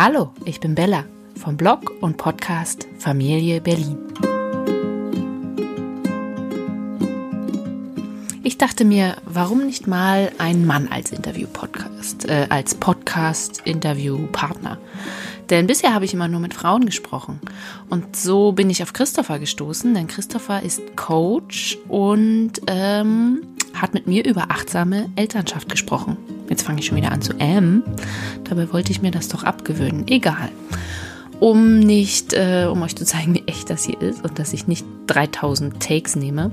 Hallo, ich bin Bella vom Blog und Podcast Familie Berlin. Ich dachte mir, warum nicht mal einen Mann als Interview-Podcast, äh, als Podcast-Interview-Partner? Denn bisher habe ich immer nur mit Frauen gesprochen. Und so bin ich auf Christopher gestoßen, denn Christopher ist Coach und ähm, hat mit mir über achtsame Elternschaft gesprochen. Jetzt fange ich schon wieder an zu ähm. Dabei wollte ich mir das doch abgewöhnen. Egal. Um nicht, äh, um euch zu zeigen, wie echt das hier ist und dass ich nicht 3000 Takes nehme,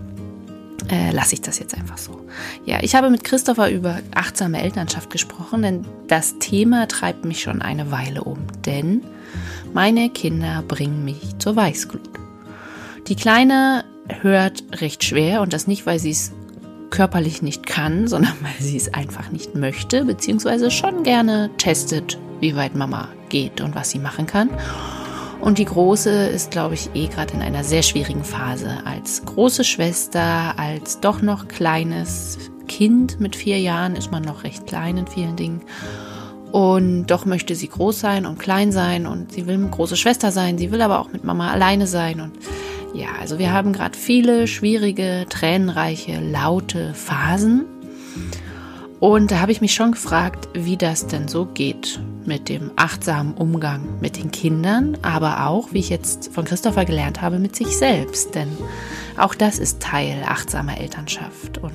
äh, lasse ich das jetzt einfach so. Ja, ich habe mit Christopher über achtsame Elternschaft gesprochen, denn das Thema treibt mich schon eine Weile um. Denn meine Kinder bringen mich zur Weißglut. Die Kleine hört recht schwer und das nicht, weil sie es körperlich nicht kann, sondern weil sie es einfach nicht möchte, beziehungsweise schon gerne testet, wie weit Mama geht und was sie machen kann. Und die Große ist, glaube ich, eh gerade in einer sehr schwierigen Phase. Als große Schwester, als doch noch kleines Kind mit vier Jahren ist man noch recht klein in vielen Dingen. Und doch möchte sie groß sein und klein sein und sie will eine große Schwester sein, sie will aber auch mit Mama alleine sein. Und ja, also wir haben gerade viele schwierige, tränenreiche, laute Phasen. Und da habe ich mich schon gefragt, wie das denn so geht mit dem achtsamen Umgang mit den Kindern, aber auch, wie ich jetzt von Christopher gelernt habe, mit sich selbst. Denn auch das ist Teil achtsamer Elternschaft. Und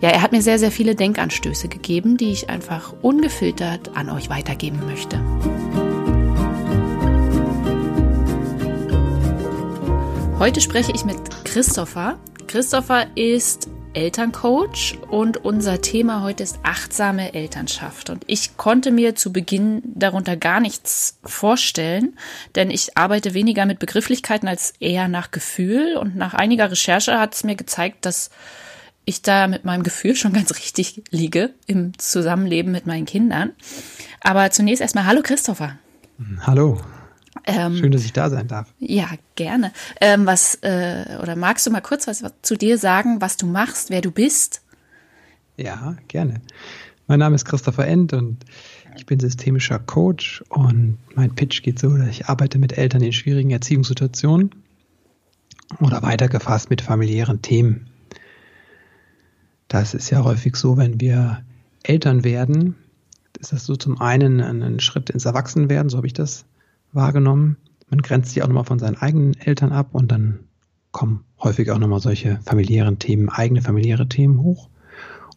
ja, er hat mir sehr, sehr viele Denkanstöße gegeben, die ich einfach ungefiltert an euch weitergeben möchte. Heute spreche ich mit Christopher. Christopher ist Elterncoach und unser Thema heute ist achtsame Elternschaft. Und ich konnte mir zu Beginn darunter gar nichts vorstellen, denn ich arbeite weniger mit Begrifflichkeiten als eher nach Gefühl. Und nach einiger Recherche hat es mir gezeigt, dass ich da mit meinem Gefühl schon ganz richtig liege im Zusammenleben mit meinen Kindern. Aber zunächst erstmal Hallo Christopher. Hallo. Ähm, Schön, dass ich da sein darf. Ja, gerne. Ähm, was äh, oder magst du mal kurz was, was zu dir sagen, was du machst, wer du bist? Ja, gerne. Mein Name ist Christopher End und ich bin systemischer Coach und mein Pitch geht so, dass ich arbeite mit Eltern in schwierigen Erziehungssituationen oder weitergefasst mit familiären Themen. Das ist ja häufig so, wenn wir Eltern werden, ist das so zum einen ein Schritt ins Erwachsenwerden, so habe ich das wahrgenommen. Man grenzt sich auch nochmal von seinen eigenen Eltern ab und dann kommen häufig auch nochmal solche familiären Themen, eigene familiäre Themen hoch.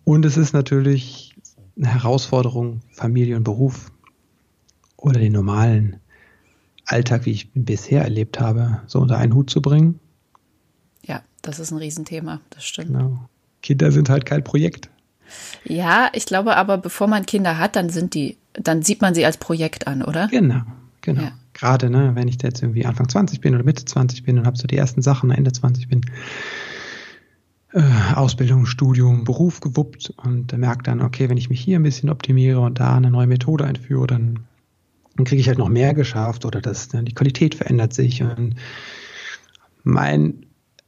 Und es ist natürlich eine Herausforderung, Familie und Beruf oder den normalen Alltag, wie ich ihn bisher erlebt habe, so unter einen Hut zu bringen. Ja, das ist ein Riesenthema, das stimmt. Genau. Kinder sind halt kein Projekt. Ja, ich glaube aber, bevor man Kinder hat, dann sind die, dann sieht man sie als Projekt an, oder? Genau, genau. Ja gerade, ne, wenn ich jetzt irgendwie Anfang 20 bin oder Mitte 20 bin und habe so die ersten Sachen Ende 20 bin, äh, Ausbildung, Studium, Beruf gewuppt und äh, merke dann, okay, wenn ich mich hier ein bisschen optimiere und da eine neue Methode einführe, dann, dann kriege ich halt noch mehr geschafft oder das, ne, die Qualität verändert sich und mein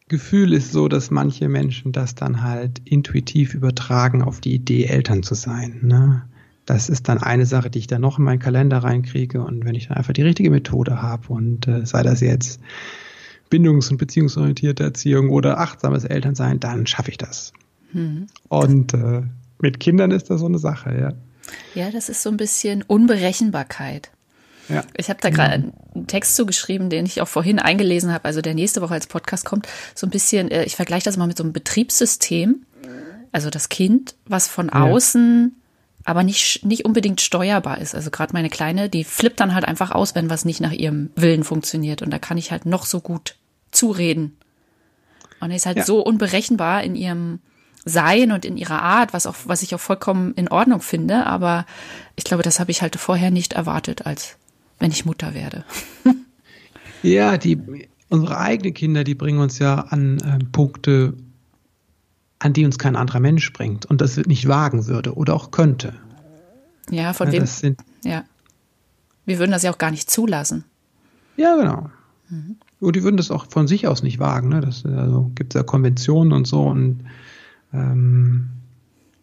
Gefühl ist so, dass manche Menschen das dann halt intuitiv übertragen auf die Idee, Eltern zu sein. Ne? Das ist dann eine Sache, die ich dann noch in meinen Kalender reinkriege. Und wenn ich dann einfach die richtige Methode habe und äh, sei das jetzt bindungs- und beziehungsorientierte Erziehung oder achtsames Elternsein, dann schaffe ich das. Mhm. Und äh, mit Kindern ist das so eine Sache, ja. Ja, das ist so ein bisschen Unberechenbarkeit. Ja. Ich habe da gerade mhm. einen Text zugeschrieben, den ich auch vorhin eingelesen habe, also der nächste Woche als Podcast kommt. So ein bisschen, äh, ich vergleiche das mal mit so einem Betriebssystem. Also das Kind, was von außen aber nicht, nicht unbedingt steuerbar ist. Also gerade meine Kleine, die flippt dann halt einfach aus, wenn was nicht nach ihrem Willen funktioniert. Und da kann ich halt noch so gut zureden. Und er ist halt ja. so unberechenbar in ihrem Sein und in ihrer Art, was auch, was ich auch vollkommen in Ordnung finde. Aber ich glaube, das habe ich halt vorher nicht erwartet, als wenn ich Mutter werde. ja, die, unsere eigenen Kinder, die bringen uns ja an äh, Punkte, an die uns kein anderer Mensch bringt und das nicht wagen würde oder auch könnte. Ja, von ja, wem? ja. Wir würden das ja auch gar nicht zulassen. Ja, genau. Mhm. Und die würden das auch von sich aus nicht wagen. Ne? Das also, gibt es ja Konventionen und so. Und ähm,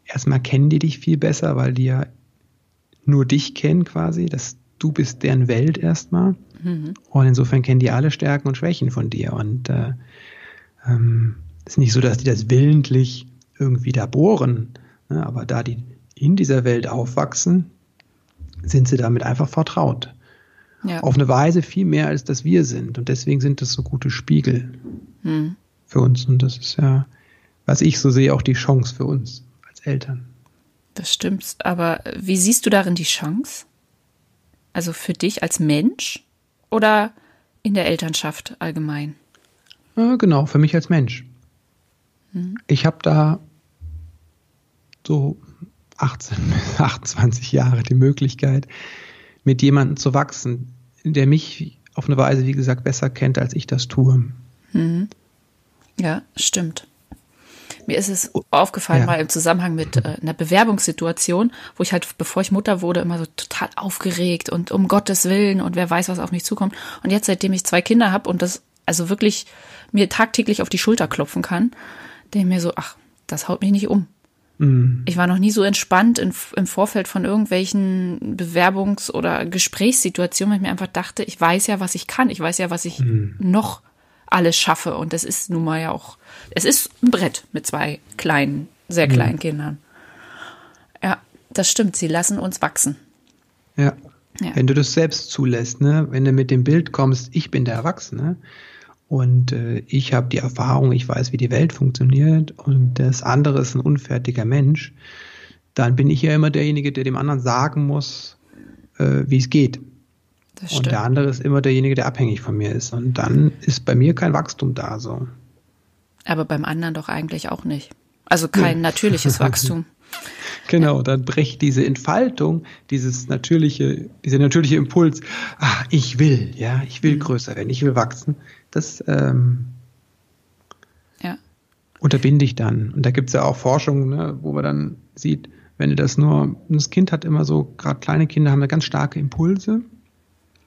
erstmal kennen die dich viel besser, weil die ja nur dich kennen quasi. Das du bist deren Welt erstmal. Mhm. Und insofern kennen die alle Stärken und Schwächen von dir. Und äh, ähm, ist nicht so, dass die das willentlich irgendwie da bohren. Ne? Aber da die in dieser Welt aufwachsen, sind sie damit einfach vertraut. Ja. Auf eine Weise viel mehr, als dass wir sind. Und deswegen sind das so gute Spiegel mhm. für uns. Und das ist ja, was ich so sehe, auch die Chance für uns als Eltern. Das stimmt. Aber wie siehst du darin die Chance? Also für dich als Mensch oder in der Elternschaft allgemein? Ja, genau, für mich als Mensch. Mhm. Ich habe da so 18 bis 28 Jahre die Möglichkeit, mit jemandem zu wachsen, der mich auf eine Weise, wie gesagt, besser kennt, als ich das tue. Mhm. Ja, stimmt. Mir ist es aufgefallen, ja. mal im Zusammenhang mit äh, einer Bewerbungssituation, wo ich halt, bevor ich Mutter wurde, immer so total aufgeregt und um Gottes Willen und wer weiß, was auf mich zukommt. Und jetzt, seitdem ich zwei Kinder habe und das also wirklich mir tagtäglich auf die Schulter klopfen kann, denke mir so, ach, das haut mich nicht um. Mhm. Ich war noch nie so entspannt in, im Vorfeld von irgendwelchen Bewerbungs- oder Gesprächssituationen, weil ich mir einfach dachte, ich weiß ja, was ich kann. Ich weiß ja, was ich mhm. noch alles schaffe. Und das ist nun mal ja auch, es ist ein Brett mit zwei kleinen, sehr kleinen mhm. Kindern. Ja, das stimmt. Sie lassen uns wachsen. Ja. ja. Wenn du das selbst zulässt, ne? wenn du mit dem Bild kommst, ich bin der Erwachsene und äh, ich habe die Erfahrung, ich weiß, wie die Welt funktioniert und das andere ist ein unfertiger Mensch, dann bin ich ja immer derjenige, der dem anderen sagen muss, äh, wie es geht. Und der andere ist immer derjenige, der abhängig von mir ist. Und dann ist bei mir kein Wachstum da. So. Aber beim anderen doch eigentlich auch nicht. Also kein ja. natürliches Wachstum. Genau, dann bricht diese Entfaltung, dieses natürliche, dieser natürliche Impuls, ah, ich will, ja, ich will mhm. größer werden, ich will wachsen, das ähm, ja. unterbinde ich dann. Und da gibt es ja auch Forschung, ne, wo man dann sieht, wenn du das nur, das Kind hat immer so, gerade kleine Kinder haben ja ganz starke Impulse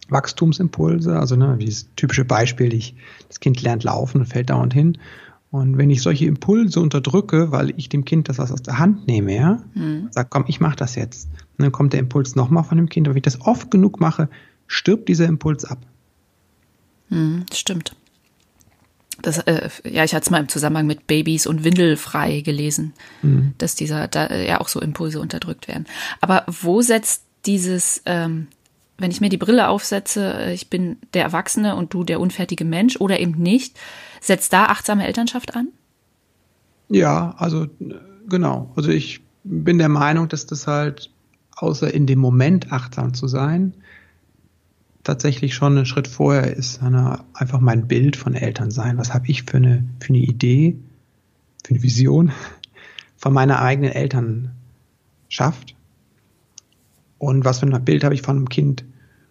Wachstumsimpulse, also ne, dieses typische Beispiel, ich, das Kind lernt laufen und fällt dauernd hin. Und wenn ich solche Impulse unterdrücke, weil ich dem Kind das was aus der Hand nehme, ja, mhm. sag, komm, ich mach das jetzt. Und dann kommt der Impuls nochmal von dem Kind. Aber wenn ich das oft genug mache, stirbt dieser Impuls ab. Mhm, stimmt. Das, äh, ja, ich hatte es mal im Zusammenhang mit Babys und Windelfrei gelesen, mhm. dass dieser da ja auch so Impulse unterdrückt werden. Aber wo setzt dieses ähm, wenn ich mir die Brille aufsetze, äh, ich bin der Erwachsene und du der unfertige Mensch oder eben nicht, setzt da achtsame Elternschaft an? Ja, also genau. Also ich bin der Meinung, dass das halt, außer in dem Moment achtsam zu sein, tatsächlich schon ein Schritt vorher ist. Einfach mein Bild von Eltern sein. Was habe ich für eine, für eine Idee, für eine Vision von meiner eigenen Elternschaft? und was für ein Bild habe ich von einem Kind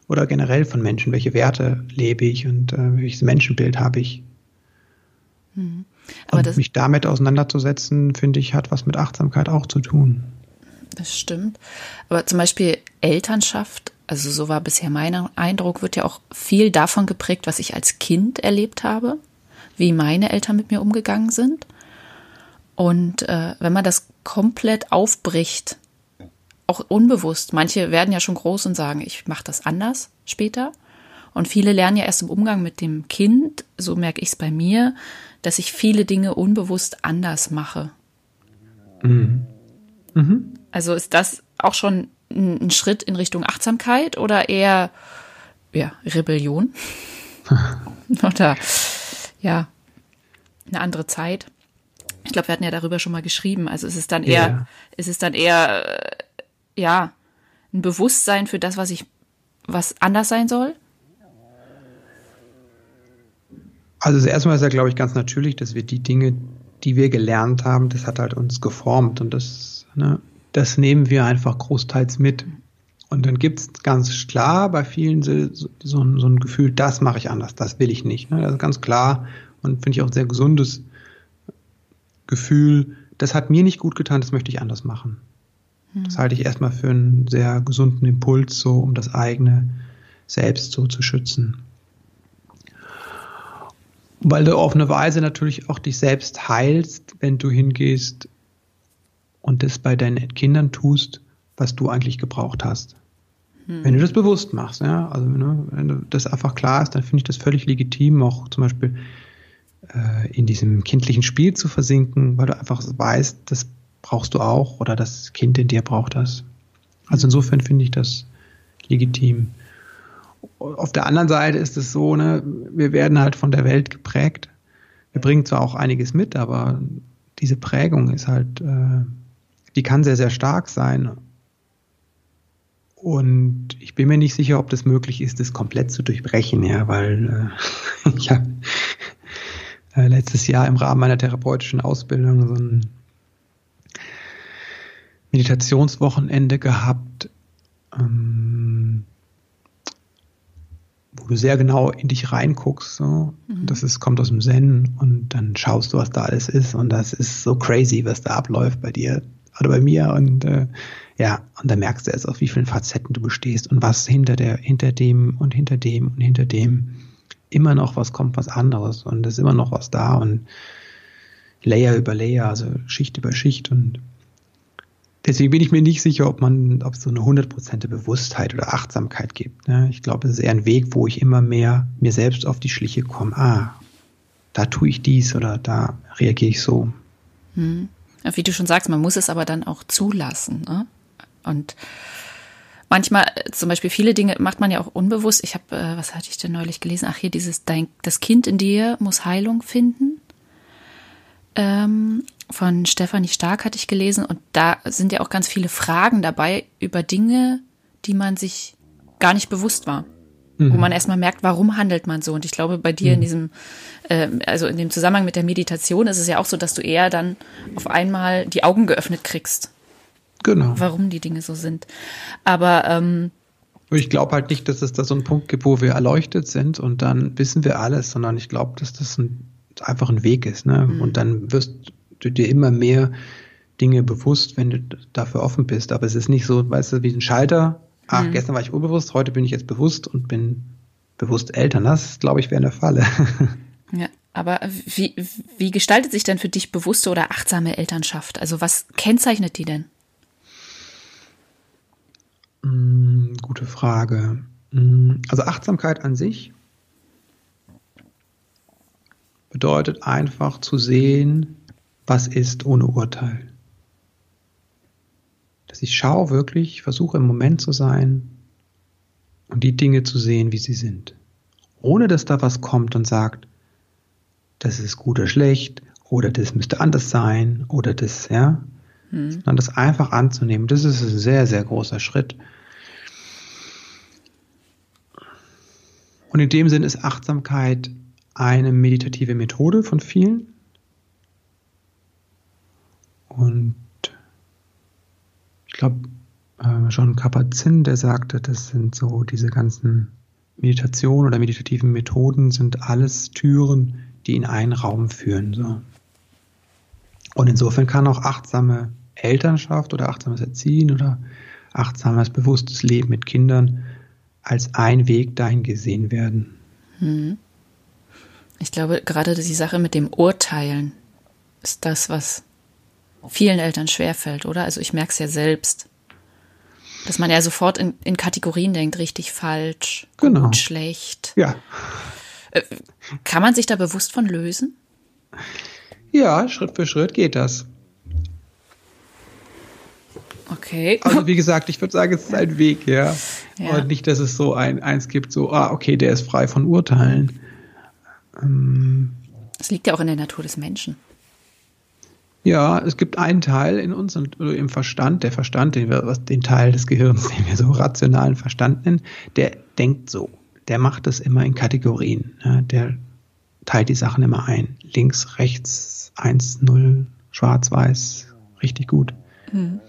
oder generell von Menschen, welche Werte lebe ich und äh, welches Menschenbild habe ich. Mhm. und mich damit auseinanderzusetzen, finde ich, hat was mit Achtsamkeit auch zu tun. Das stimmt. Aber zum Beispiel Elternschaft, also so war bisher mein Eindruck, wird ja auch viel davon geprägt, was ich als Kind erlebt habe, wie meine Eltern mit mir umgegangen sind. Und äh, wenn man das komplett aufbricht, auch unbewusst. Manche werden ja schon groß und sagen, ich mache das anders später. Und viele lernen ja erst im Umgang mit dem Kind, so merke ich es bei mir, dass ich viele Dinge unbewusst anders mache. Mhm. Mhm. Also ist das auch schon ein, Schritt in Richtung Achtsamkeit oder eher ja, Rebellion? oder ja, eine andere Zeit? Ich glaube, wir hatten ja darüber schon mal geschrieben. Also es ist dann eher, ja. es ist dann eher ja, ein Bewusstsein für das, was ich, was anders sein soll? Also erstmal ist ja, glaube ich, ganz natürlich, dass wir die Dinge, die wir gelernt haben, das hat halt uns geformt und das, ne, das nehmen wir einfach großteils mit. Und dann gibt es ganz klar bei vielen so, so, ein Gefühl, das mache ich anders, das will ich nicht. Ne? Das ist ganz klar und finde ich auch ein sehr gesundes Gefühl, das hat mir nicht gut getan, das möchte ich anders machen. Das hm. halte ich erstmal für einen sehr gesunden Impuls, so um das eigene Selbst so zu schützen. Weil du auf eine Weise natürlich auch dich selbst heilst, wenn du hingehst und das bei deinen Kindern tust, was du eigentlich gebraucht hast. Hm. Wenn du das bewusst machst, ja, also ne, wenn das einfach klar ist, dann finde ich das völlig legitim, auch zum Beispiel äh, in diesem kindlichen Spiel zu versinken, weil du einfach weißt, das brauchst du auch oder das Kind in dir braucht das. Also insofern finde ich das legitim. Auf der anderen Seite ist es so, ne, wir werden halt von der Welt geprägt. Wir bringen zwar auch einiges mit, aber diese Prägung ist halt, äh, die kann sehr, sehr stark sein. Und ich bin mir nicht sicher, ob das möglich ist, das komplett zu durchbrechen, ja, weil äh, ich habe äh, letztes Jahr im Rahmen meiner therapeutischen Ausbildung so ein Meditationswochenende gehabt, ähm, wo du sehr genau in dich reinguckst. So. Mhm. Das ist, kommt aus dem Zen und dann schaust du, was da alles ist. Und das ist so crazy, was da abläuft bei dir oder bei mir. Und äh, ja, und dann merkst du erst, auf wie vielen Facetten du bestehst und was hinter der, hinter dem und hinter dem und hinter dem immer noch was kommt, was anderes. Und es ist immer noch was da und Layer über Layer, also Schicht über Schicht und Deswegen bin ich mir nicht sicher, ob man, ob es so eine hundertprozentige Bewusstheit oder Achtsamkeit gibt. Ne? Ich glaube, es ist eher ein Weg, wo ich immer mehr mir selbst auf die Schliche komme. Ah, da tue ich dies oder da reagiere ich so. Hm. Wie du schon sagst, man muss es aber dann auch zulassen. Ne? Und manchmal, zum Beispiel viele Dinge macht man ja auch unbewusst. Ich habe, äh, was hatte ich denn neulich gelesen? Ach hier, dieses, dein, das Kind in dir muss Heilung finden. Ähm, von Stefanie Stark hatte ich gelesen und da sind ja auch ganz viele Fragen dabei über Dinge, die man sich gar nicht bewusst war. Mhm. Wo man erstmal merkt, warum handelt man so? Und ich glaube, bei dir mhm. in diesem, äh, also in dem Zusammenhang mit der Meditation ist es ja auch so, dass du eher dann auf einmal die Augen geöffnet kriegst. Genau. Warum die Dinge so sind. Aber ähm, ich glaube halt nicht, dass es da so einen Punkt gibt, wo wir erleuchtet sind und dann wissen wir alles, sondern ich glaube, dass das ein, einfach ein Weg ist. Ne? Mhm. Und dann wirst du dir immer mehr Dinge bewusst, wenn du dafür offen bist. Aber es ist nicht so, weißt du, wie ein Schalter. Ach, mhm. gestern war ich unbewusst, heute bin ich jetzt bewusst und bin bewusst Eltern. Das, glaube ich, wäre eine Falle. Ja, aber wie, wie gestaltet sich denn für dich bewusste oder achtsame Elternschaft? Also was kennzeichnet die denn? Mm, gute Frage. Mm, also Achtsamkeit an sich bedeutet einfach zu sehen, was ist ohne Urteil. Dass ich schaue wirklich, versuche im Moment zu sein und die Dinge zu sehen, wie sie sind. Ohne dass da was kommt und sagt, das ist gut oder schlecht oder das müsste anders sein oder das, ja. Hm. Sondern das einfach anzunehmen. Das ist ein sehr, sehr großer Schritt. Und in dem Sinn ist Achtsamkeit eine meditative Methode von vielen. Und glaube, äh, John Kabat-Zinn, der sagte, das sind so diese ganzen Meditationen oder meditativen Methoden sind alles Türen, die in einen Raum führen. So. Und insofern kann auch achtsame Elternschaft oder achtsames Erziehen oder achtsames, bewusstes Leben mit Kindern als ein Weg dahin gesehen werden. Hm. Ich glaube, gerade die Sache mit dem Urteilen ist das, was vielen Eltern schwerfällt, oder? Also ich merke es ja selbst. Dass man ja sofort in, in Kategorien denkt, richtig, falsch, genau. gut, schlecht. Ja. Äh, kann man sich da bewusst von lösen? Ja, Schritt für Schritt geht das. Okay. Also wie gesagt, ich würde sagen, es ist ein Weg, ja. ja. Und nicht, dass es so ein eins gibt, so, ah, okay, der ist frei von Urteilen. Ähm, das liegt ja auch in der Natur des Menschen. Ja, es gibt einen Teil in uns und im Verstand, der Verstand, den, wir, den Teil des Gehirns, den wir so rationalen Verstand nennen, der denkt so. Der macht das immer in Kategorien. Ja, der teilt die Sachen immer ein. Links, rechts, eins, null, schwarz, weiß, richtig gut. Mhm.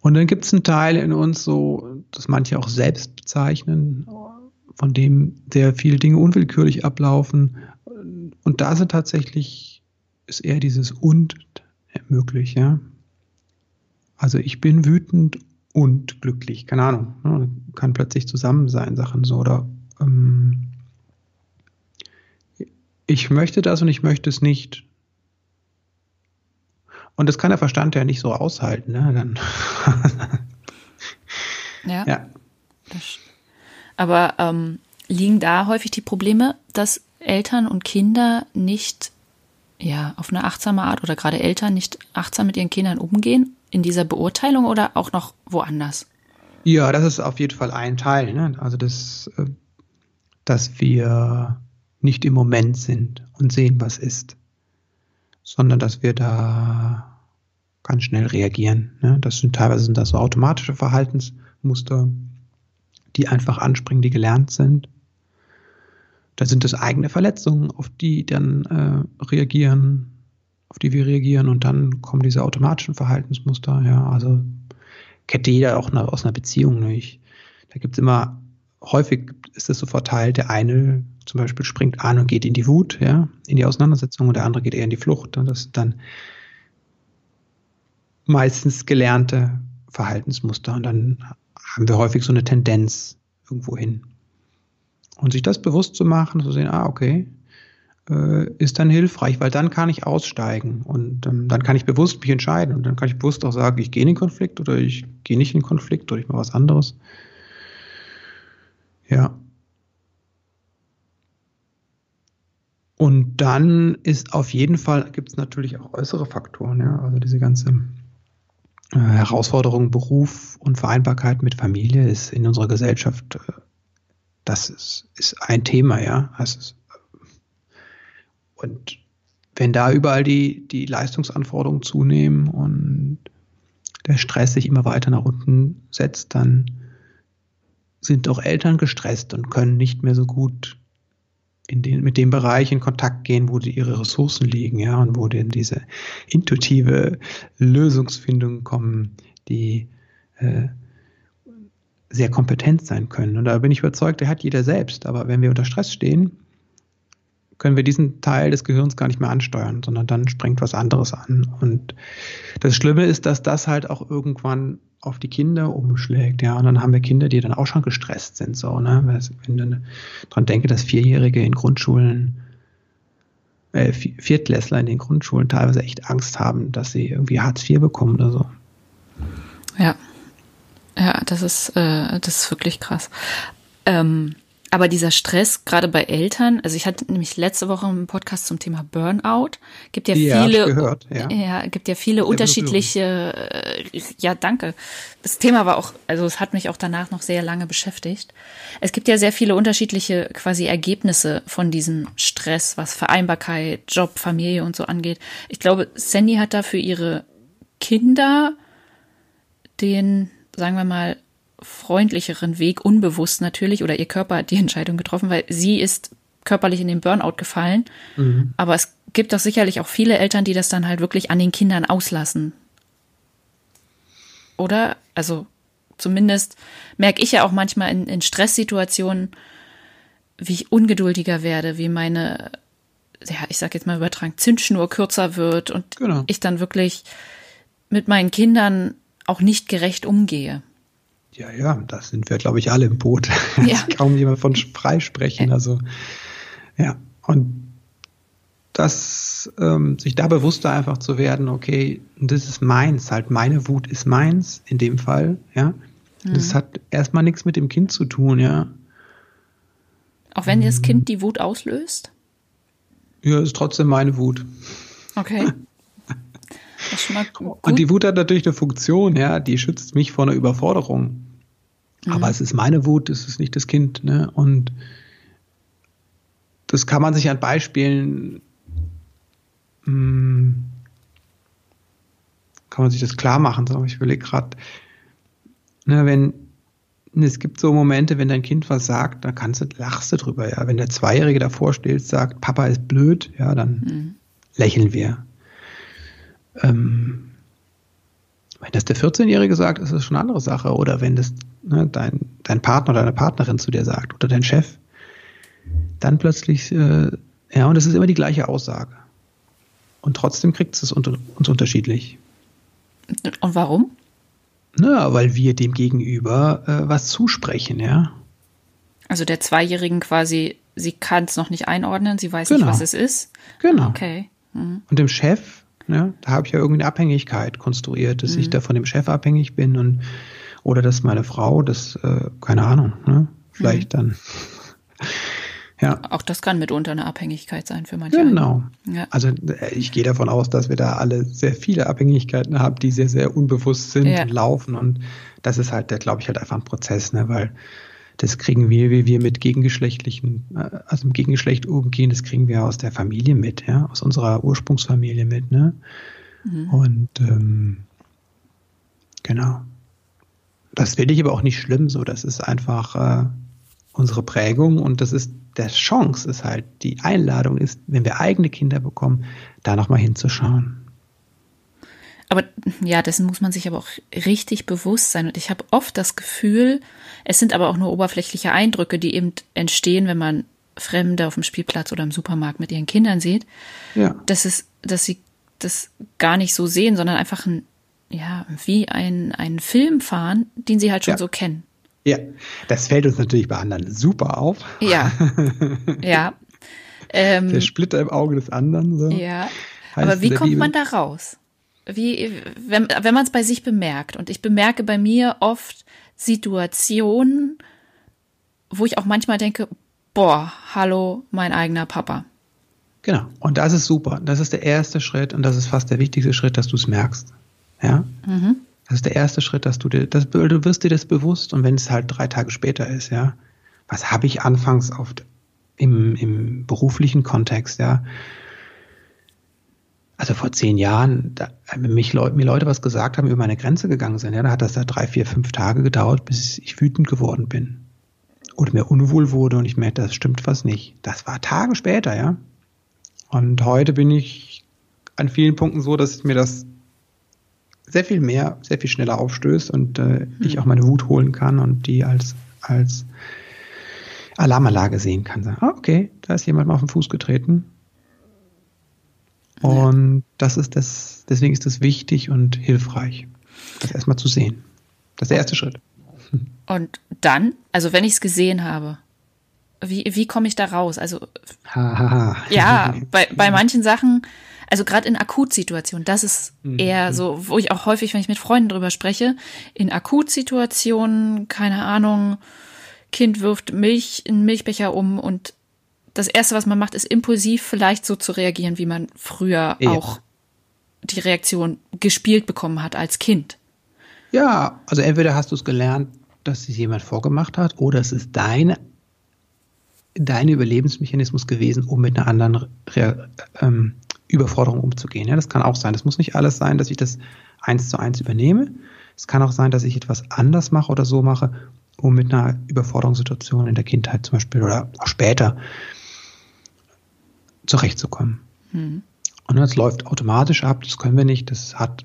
Und dann gibt es einen Teil in uns, so, das manche auch selbst bezeichnen, von dem sehr viele Dinge unwillkürlich ablaufen. Und da sind tatsächlich ist eher dieses und möglich, ja. Also ich bin wütend und glücklich, keine Ahnung, ne? kann plötzlich zusammen sein, Sachen so oder ähm, ich möchte das und ich möchte es nicht. Und das kann der Verstand ja nicht so aushalten, ne? Dann Ja. ja. Aber ähm, liegen da häufig die Probleme, dass Eltern und Kinder nicht ja auf eine achtsame Art oder gerade Eltern nicht achtsam mit ihren Kindern umgehen in dieser Beurteilung oder auch noch woanders? Ja, das ist auf jeden Fall ein Teil. Ne? Also das, äh, dass wir nicht im Moment sind und sehen, was ist, sondern dass wir da ganz schnell reagieren. Ne? Das sind teilweise sind das so automatische Verhaltensmuster, die einfach anspringen, die gelernt sind. Da sind es eigene Verletzungen, auf die dann äh, reagieren, auf die wir reagieren und dann kommen diese automatischen Verhaltensmuster. Ja, also kennt jeder auch aus einer Beziehung nicht. Da gibt es immer, häufig ist es so verteilt, der eine zum Beispiel springt an und geht in die Wut, ja, in die Auseinandersetzung und der andere geht eher in die Flucht. Und das sind dann meistens gelernte Verhaltensmuster und dann haben wir häufig so eine Tendenz irgendwo hin. Und sich das bewusst zu machen, zu sehen, ah, okay, äh, ist dann hilfreich, weil dann kann ich aussteigen und ähm, dann kann ich bewusst mich entscheiden und dann kann ich bewusst auch sagen, ich gehe in den Konflikt oder ich gehe nicht in den Konflikt oder ich mache was anderes. Ja. Und dann ist auf jeden Fall, gibt es natürlich auch äußere Faktoren, ja, also diese ganze äh, Herausforderung Beruf und Vereinbarkeit mit Familie ist in unserer Gesellschaft, äh, das ist, ist ein Thema, ja. Und wenn da überall die, die Leistungsanforderungen zunehmen und der Stress sich immer weiter nach unten setzt, dann sind auch Eltern gestresst und können nicht mehr so gut in den, mit dem Bereich in Kontakt gehen, wo die, ihre Ressourcen liegen, ja, und wo denn diese intuitive Lösungsfindungen kommen, die äh, sehr kompetent sein können. Und da bin ich überzeugt, der hat jeder selbst. Aber wenn wir unter Stress stehen, können wir diesen Teil des Gehirns gar nicht mehr ansteuern, sondern dann springt was anderes an. Und das Schlimme ist, dass das halt auch irgendwann auf die Kinder umschlägt, ja, und dann haben wir Kinder, die dann auch schon gestresst sind, so, ne, wenn ich dran denke, dass Vierjährige in Grundschulen, äh, Viertklässler in den Grundschulen teilweise echt Angst haben, dass sie irgendwie Hartz IV bekommen oder so. Ja, ja, das ist, äh, das ist wirklich krass. Ähm, aber dieser Stress, gerade bei Eltern, also ich hatte nämlich letzte Woche einen Podcast zum Thema Burnout. Gibt ja, ja viele, gehört, ja. ja. gibt ja viele unterschiedliche, äh, ja, danke. Das Thema war auch, also es hat mich auch danach noch sehr lange beschäftigt. Es gibt ja sehr viele unterschiedliche quasi Ergebnisse von diesem Stress, was Vereinbarkeit, Job, Familie und so angeht. Ich glaube, Sandy hat da für ihre Kinder den, sagen wir mal, freundlicheren Weg, unbewusst natürlich, oder ihr Körper hat die Entscheidung getroffen, weil sie ist körperlich in den Burnout gefallen. Mhm. Aber es gibt doch sicherlich auch viele Eltern, die das dann halt wirklich an den Kindern auslassen. Oder? Also zumindest merke ich ja auch manchmal in, in Stresssituationen, wie ich ungeduldiger werde, wie meine, ja, ich sag jetzt mal übertragen, Zündschnur kürzer wird und genau. ich dann wirklich mit meinen Kindern auch nicht gerecht umgehe. Ja, ja, da sind wir, glaube ich, alle im Boot. Ja. kaum jemand von freisprechen. Also, ja. Und das, ähm, sich da bewusster einfach zu werden, okay, das ist meins, halt meine Wut ist meins in dem Fall, ja. Mhm. Das hat erstmal nichts mit dem Kind zu tun, ja. Auch wenn das Kind die Wut auslöst? Ja, ist trotzdem meine Wut. Okay. Und die Wut hat natürlich eine Funktion, ja, die schützt mich vor einer Überforderung. Mhm. Aber es ist meine Wut, es ist nicht das Kind, ne? Und das kann man sich an Beispielen, mh, hm, kann man sich das klar machen. So, ich überlege gerade, ne, wenn es gibt so Momente, wenn dein Kind was sagt, dann kannst du, lachst du drüber, ja. Wenn der Zweijährige davor steht, sagt, Papa ist blöd, ja, dann mhm. lächeln wir. Ähm, wenn das der 14-Jährige sagt, ist das schon eine andere Sache. Oder wenn das ne, dein, dein Partner oder deine Partnerin zu dir sagt oder dein Chef, dann plötzlich, äh, ja, und es ist immer die gleiche Aussage. Und trotzdem kriegt es unter, uns unterschiedlich. Und warum? Na, weil wir dem Gegenüber äh, was zusprechen, ja. Also der Zweijährigen quasi, sie kann es noch nicht einordnen, sie weiß genau. nicht, was es ist. Genau. Okay. Mhm. Und dem Chef Ne? Da habe ich ja irgendeine Abhängigkeit konstruiert, dass mhm. ich da von dem Chef abhängig bin und, Oder dass meine Frau, das, äh, keine Ahnung, ne? vielleicht mhm. dann ja. Auch das kann mitunter eine Abhängigkeit sein für manche. Genau. Ja. Also äh, ich gehe davon aus, dass wir da alle sehr viele Abhängigkeiten haben, die sehr, sehr unbewusst sind ja. und laufen. Und das ist halt, glaube ich, halt einfach ein Prozess, ne? weil das kriegen wir, wie wir mit gegengeschlechtlichen, äh, also im Gegengeschlecht umgehen, das kriegen wir aus der Familie mit, ja, aus unserer Ursprungsfamilie mit, ne? Mhm. Und ähm, genau. Das finde ich aber auch nicht schlimm, so. Das ist einfach äh, unsere Prägung und das ist der Chance ist halt, die Einladung ist, wenn wir eigene Kinder bekommen, da nochmal hinzuschauen. Aber ja, dessen muss man sich aber auch richtig bewusst sein. Und ich habe oft das Gefühl, es sind aber auch nur oberflächliche Eindrücke, die eben entstehen, wenn man Fremde auf dem Spielplatz oder im Supermarkt mit ihren Kindern sieht, ja. dass es, dass sie das gar nicht so sehen, sondern einfach ein, ja, wie ein, einen Film fahren, den sie halt schon ja. so kennen. Ja, das fällt uns natürlich bei anderen super auf. Ja. ja. Ähm, Der Splitter im Auge des anderen. So. Ja. Aber wie kommt Bibel. man da raus? Wie, wenn, wenn man es bei sich bemerkt. Und ich bemerke bei mir oft Situationen, wo ich auch manchmal denke, boah, hallo, mein eigener Papa. Genau. Und das ist super. Das ist der erste Schritt und das ist fast der wichtigste Schritt, dass du es merkst. Ja. Mhm. Das ist der erste Schritt, dass du dir, das, du wirst dir das bewusst und wenn es halt drei Tage später ist, ja, was habe ich anfangs oft im, im beruflichen Kontext, ja, also vor zehn Jahren, da, wenn mich Leute, mir Leute was gesagt haben, über meine Grenze gegangen sind, ja, da hat das da drei, vier, fünf Tage gedauert, bis ich wütend geworden bin. Oder mir unwohl wurde und ich merkte, das stimmt was nicht. Das war Tage später, ja. Und heute bin ich an vielen Punkten so, dass mir das sehr viel mehr, sehr viel schneller aufstößt und äh, mhm. ich auch meine Wut holen kann und die als, als Alarmanlage sehen kann. Sagen, ah, okay, da ist jemand mal auf den Fuß getreten. Und das ist das, deswegen ist das wichtig und hilfreich, das erstmal zu sehen. Das ist der erste Schritt. Und dann, also wenn ich es gesehen habe, wie, wie komme ich da raus? Also ja, bei, bei manchen Sachen also gerade in Akutsituationen, das ist mhm. eher so, wo ich auch häufig, wenn ich mit Freunden drüber spreche, in Akutsituationen, keine Ahnung, Kind wirft Milch in Milchbecher um und das erste, was man macht, ist impulsiv vielleicht so zu reagieren, wie man früher ja. auch die Reaktion gespielt bekommen hat als Kind. Ja, also entweder hast du es gelernt, dass es jemand vorgemacht hat, oder es ist deine dein Überlebensmechanismus gewesen, um mit einer anderen Re ähm, Überforderung umzugehen. Ja, das kann auch sein. Das muss nicht alles sein, dass ich das eins zu eins übernehme. Es kann auch sein, dass ich etwas anders mache oder so mache, um mit einer Überforderungssituation in der Kindheit zum Beispiel oder auch später zurechtzukommen. Hm. Und das läuft automatisch ab, das können wir nicht. Das hat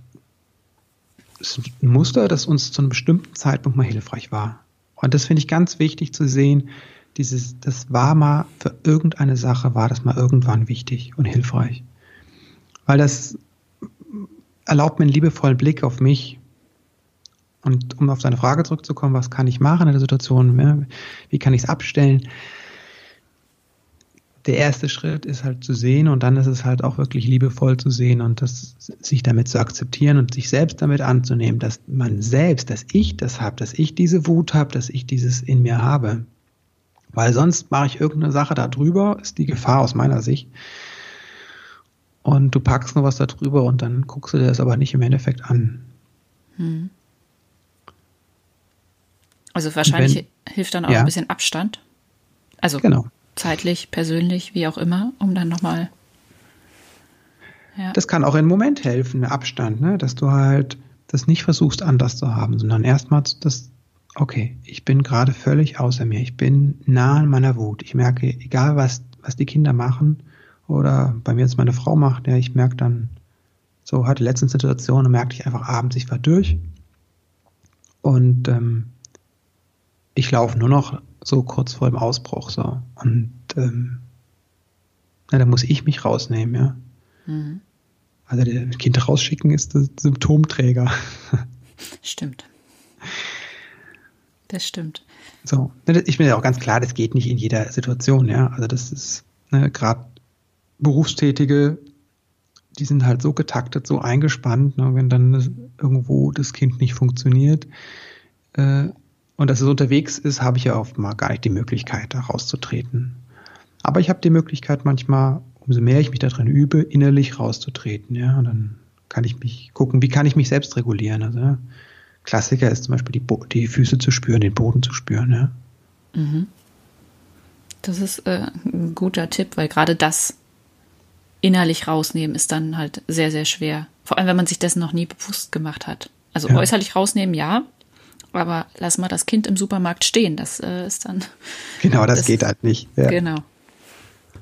das ist ein Muster, das uns zu einem bestimmten Zeitpunkt mal hilfreich war. Und das finde ich ganz wichtig zu sehen. Dieses, das war mal für irgendeine Sache, war das mal irgendwann wichtig und hilfreich weil das erlaubt mir einen liebevollen Blick auf mich. Und um auf deine Frage zurückzukommen, was kann ich machen in der Situation, wie kann ich es abstellen? Der erste Schritt ist halt zu sehen und dann ist es halt auch wirklich liebevoll zu sehen und das, sich damit zu akzeptieren und sich selbst damit anzunehmen, dass man selbst, dass ich das habe, dass ich diese Wut habe, dass ich dieses in mir habe. Weil sonst mache ich irgendeine Sache da drüber, ist die Gefahr aus meiner Sicht, und du packst nur was da drüber und dann guckst du dir das aber nicht im Endeffekt an. Hm. Also wahrscheinlich wenn, hilft dann auch ja. ein bisschen Abstand. Also genau. Zeitlich, persönlich, wie auch immer, um dann nochmal. Ja. Das kann auch im Moment helfen, Abstand, ne? dass du halt das nicht versuchst anders zu haben, sondern erstmal das, okay, ich bin gerade völlig außer mir, ich bin nah an meiner Wut. Ich merke, egal was, was die Kinder machen, oder bei mir jetzt meine Frau macht, ja, ich merke dann, so hatte letzten Situationen, merkte ich einfach abends, ich war durch. Und ähm, ich laufe nur noch so kurz vor dem Ausbruch so. Und ähm, na, da muss ich mich rausnehmen, ja. Mhm. Also das Kind rausschicken ist der Symptomträger. Stimmt. Das stimmt. So, ich bin ja auch ganz klar, das geht nicht in jeder Situation, ja. Also das ist ne, gerade Berufstätige, die sind halt so getaktet, so eingespannt, ne, wenn dann irgendwo das Kind nicht funktioniert, äh, und dass es unterwegs ist, habe ich ja oft mal gar nicht die Möglichkeit, da rauszutreten. Aber ich habe die Möglichkeit manchmal, umso mehr ich mich darin übe, innerlich rauszutreten, ja. Und dann kann ich mich gucken, wie kann ich mich selbst regulieren. Also ja. Klassiker ist zum Beispiel die, Bo die Füße zu spüren, den Boden zu spüren, ja. Mhm. Das ist äh, ein guter Tipp, weil gerade das innerlich rausnehmen ist dann halt sehr, sehr schwer. Vor allem, wenn man sich dessen noch nie bewusst gemacht hat. Also ja. äußerlich rausnehmen, ja, aber lass mal das Kind im Supermarkt stehen, das äh, ist dann. Genau, das, das geht halt nicht. Ja. Genau.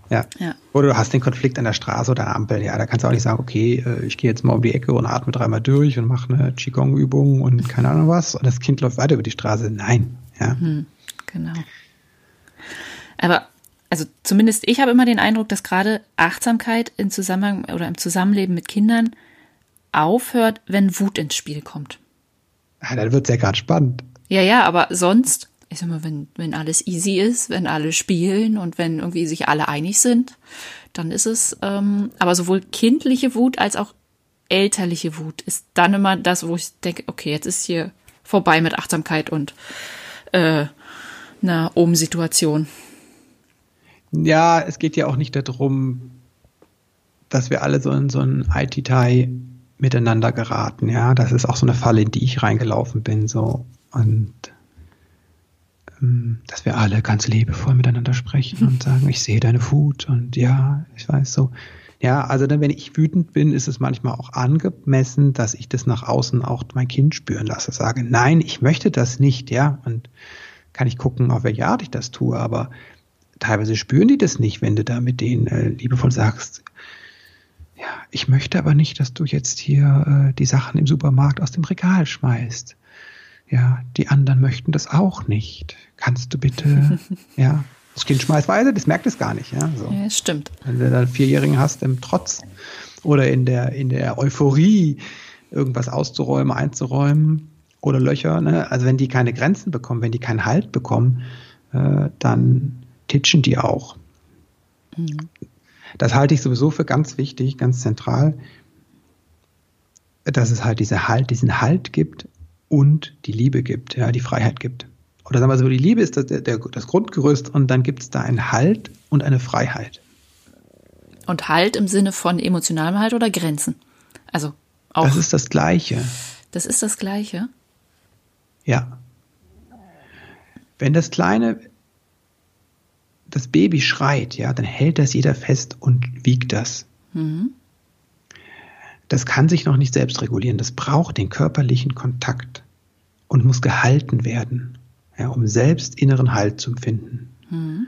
Ja. ja. Oder du hast den Konflikt an der Straße oder an der Ampel. Ja, da kannst du auch nicht sagen, okay, äh, ich gehe jetzt mal um die Ecke und atme dreimal durch und mache eine Qigong-Übung und keine Ahnung was. Und das Kind läuft weiter über die Straße. Nein. Ja. Hm, genau. Aber also zumindest ich habe immer den Eindruck, dass gerade Achtsamkeit im Zusammenhang oder im Zusammenleben mit Kindern aufhört, wenn Wut ins Spiel kommt. Ja, dann wird es ja gerade spannend. Ja, ja, aber sonst, ich sag mal, wenn, wenn alles easy ist, wenn alle spielen und wenn irgendwie sich alle einig sind, dann ist es, ähm, aber sowohl kindliche Wut als auch elterliche Wut ist dann immer das, wo ich denke, okay, jetzt ist hier vorbei mit Achtsamkeit und äh, einer Oben-Situation. Ja, es geht ja auch nicht darum, dass wir alle so in so ein IT-Tai miteinander geraten, ja. Das ist auch so eine Falle, in die ich reingelaufen bin, so. Und ähm, dass wir alle ganz liebevoll miteinander sprechen und sagen, ich sehe deine Wut und ja, ich weiß so. Ja, also dann, wenn ich wütend bin, ist es manchmal auch angemessen, dass ich das nach außen auch mein Kind spüren lasse. Sage, nein, ich möchte das nicht, ja. Und kann ich gucken, auf welche Art ich das tue, aber teilweise spüren die das nicht, wenn du da mit denen äh, liebevoll sagst, ja, ich möchte aber nicht, dass du jetzt hier äh, die Sachen im Supermarkt aus dem Regal schmeißt. Ja, die anderen möchten das auch nicht. Kannst du bitte, ja, das Kind schmeißt weiter, das merkt es gar nicht, ja. So. Ja, stimmt. Wenn du da einen Vierjährigen hast im Trotz oder in der, in der Euphorie, irgendwas auszuräumen, einzuräumen oder Löcher, ne? also wenn die keine Grenzen bekommen, wenn die keinen Halt bekommen, äh, dann titschen die auch. Mhm. Das halte ich sowieso für ganz wichtig, ganz zentral, dass es halt diese halt, diesen Halt gibt und die Liebe gibt, ja, die Freiheit gibt. Oder sagen wir so, die Liebe ist das, der, das Grundgerüst und dann gibt es da einen Halt und eine Freiheit. Und Halt im Sinne von emotionalem Halt oder Grenzen? Also auch. Das ist das Gleiche. Das ist das Gleiche? Ja. Wenn das Kleine das Baby schreit, ja, dann hält das jeder fest und wiegt das. Mhm. Das kann sich noch nicht selbst regulieren. Das braucht den körperlichen Kontakt und muss gehalten werden, ja, um selbst inneren Halt zu finden. Mhm.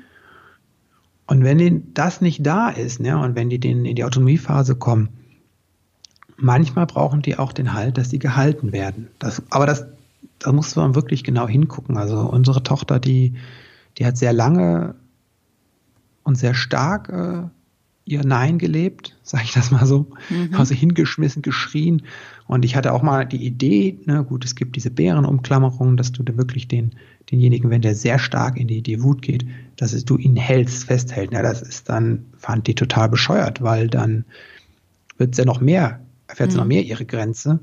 Und wenn das nicht da ist, ja, und wenn die in die Autonomiephase kommen, manchmal brauchen die auch den Halt, dass sie gehalten werden. Das, aber das, da muss man wirklich genau hingucken. Also unsere Tochter, die, die hat sehr lange und sehr stark äh, ihr Nein gelebt, sage ich das mal so, mhm. also hingeschmissen, geschrien. Und ich hatte auch mal die Idee, ne, gut, es gibt diese Bärenumklammerung, dass du da wirklich den, denjenigen, wenn der sehr stark in die, die Wut geht, dass es, du ihn hältst, festhältst. Ja, das ist dann, fand die total bescheuert, weil dann wird sie noch mehr, erfährt sie mhm. noch mehr ihre Grenze.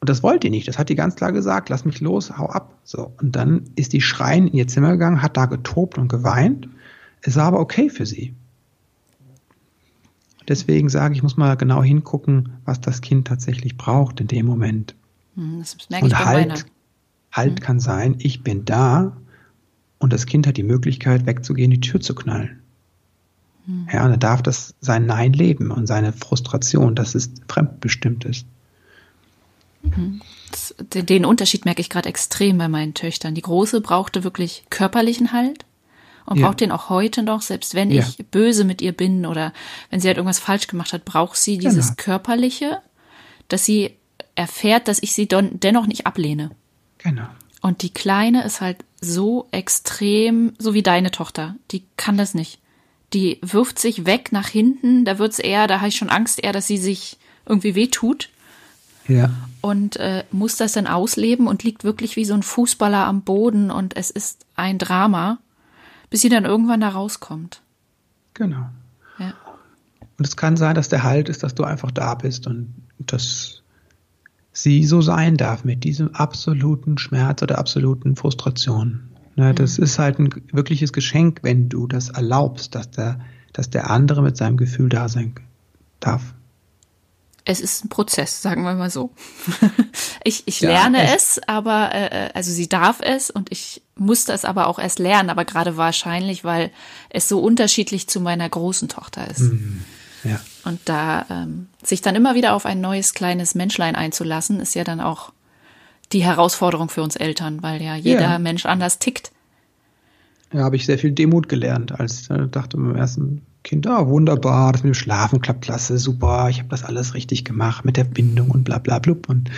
Und das wollte die nicht. Das hat die ganz klar gesagt, lass mich los, hau ab. So. Und dann ist die schreien in ihr Zimmer gegangen, hat da getobt und geweint. Es war aber okay für sie. Deswegen sage ich, muss mal genau hingucken, was das Kind tatsächlich braucht in dem Moment. Hm, das merke und ich halt, meiner. halt hm. kann sein, ich bin da und das Kind hat die Möglichkeit, wegzugehen, die Tür zu knallen. Hm. Ja, und er darf das sein Nein leben und seine Frustration, dass es fremdbestimmt ist. Hm. Den Unterschied merke ich gerade extrem bei meinen Töchtern. Die Große brauchte wirklich körperlichen Halt und ja. braucht den auch heute noch, selbst wenn ja. ich böse mit ihr bin oder wenn sie halt irgendwas falsch gemacht hat, braucht sie dieses genau. körperliche, dass sie erfährt, dass ich sie dennoch nicht ablehne. Genau. Und die Kleine ist halt so extrem, so wie deine Tochter. Die kann das nicht. Die wirft sich weg nach hinten, da wird's eher, da habe ich schon Angst eher, dass sie sich irgendwie wehtut. Ja. Und äh, muss das dann ausleben und liegt wirklich wie so ein Fußballer am Boden und es ist ein Drama bis sie dann irgendwann da rauskommt. Genau. Ja. Und es kann sein, dass der Halt ist, dass du einfach da bist und das sie so sein darf mit diesem absoluten Schmerz oder absoluten Frustration. Ne, das mhm. ist halt ein wirkliches Geschenk, wenn du das erlaubst, dass der, dass der andere mit seinem Gefühl da sein darf. Es ist ein Prozess, sagen wir mal so. ich ich ja, lerne es, aber äh, äh, also sie darf es und ich musste es aber auch erst lernen, aber gerade wahrscheinlich, weil es so unterschiedlich zu meiner großen Tochter ist. Mhm. Ja. Und da ähm, sich dann immer wieder auf ein neues kleines Menschlein einzulassen, ist ja dann auch die Herausforderung für uns Eltern, weil ja jeder ja. Mensch anders tickt. Ja, habe ich sehr viel Demut gelernt, als ich äh, dachte beim ersten Kind, ah, wunderbar, das mit dem Schlafen klappt klasse, super, ich habe das alles richtig gemacht mit der Bindung und bla bla blub und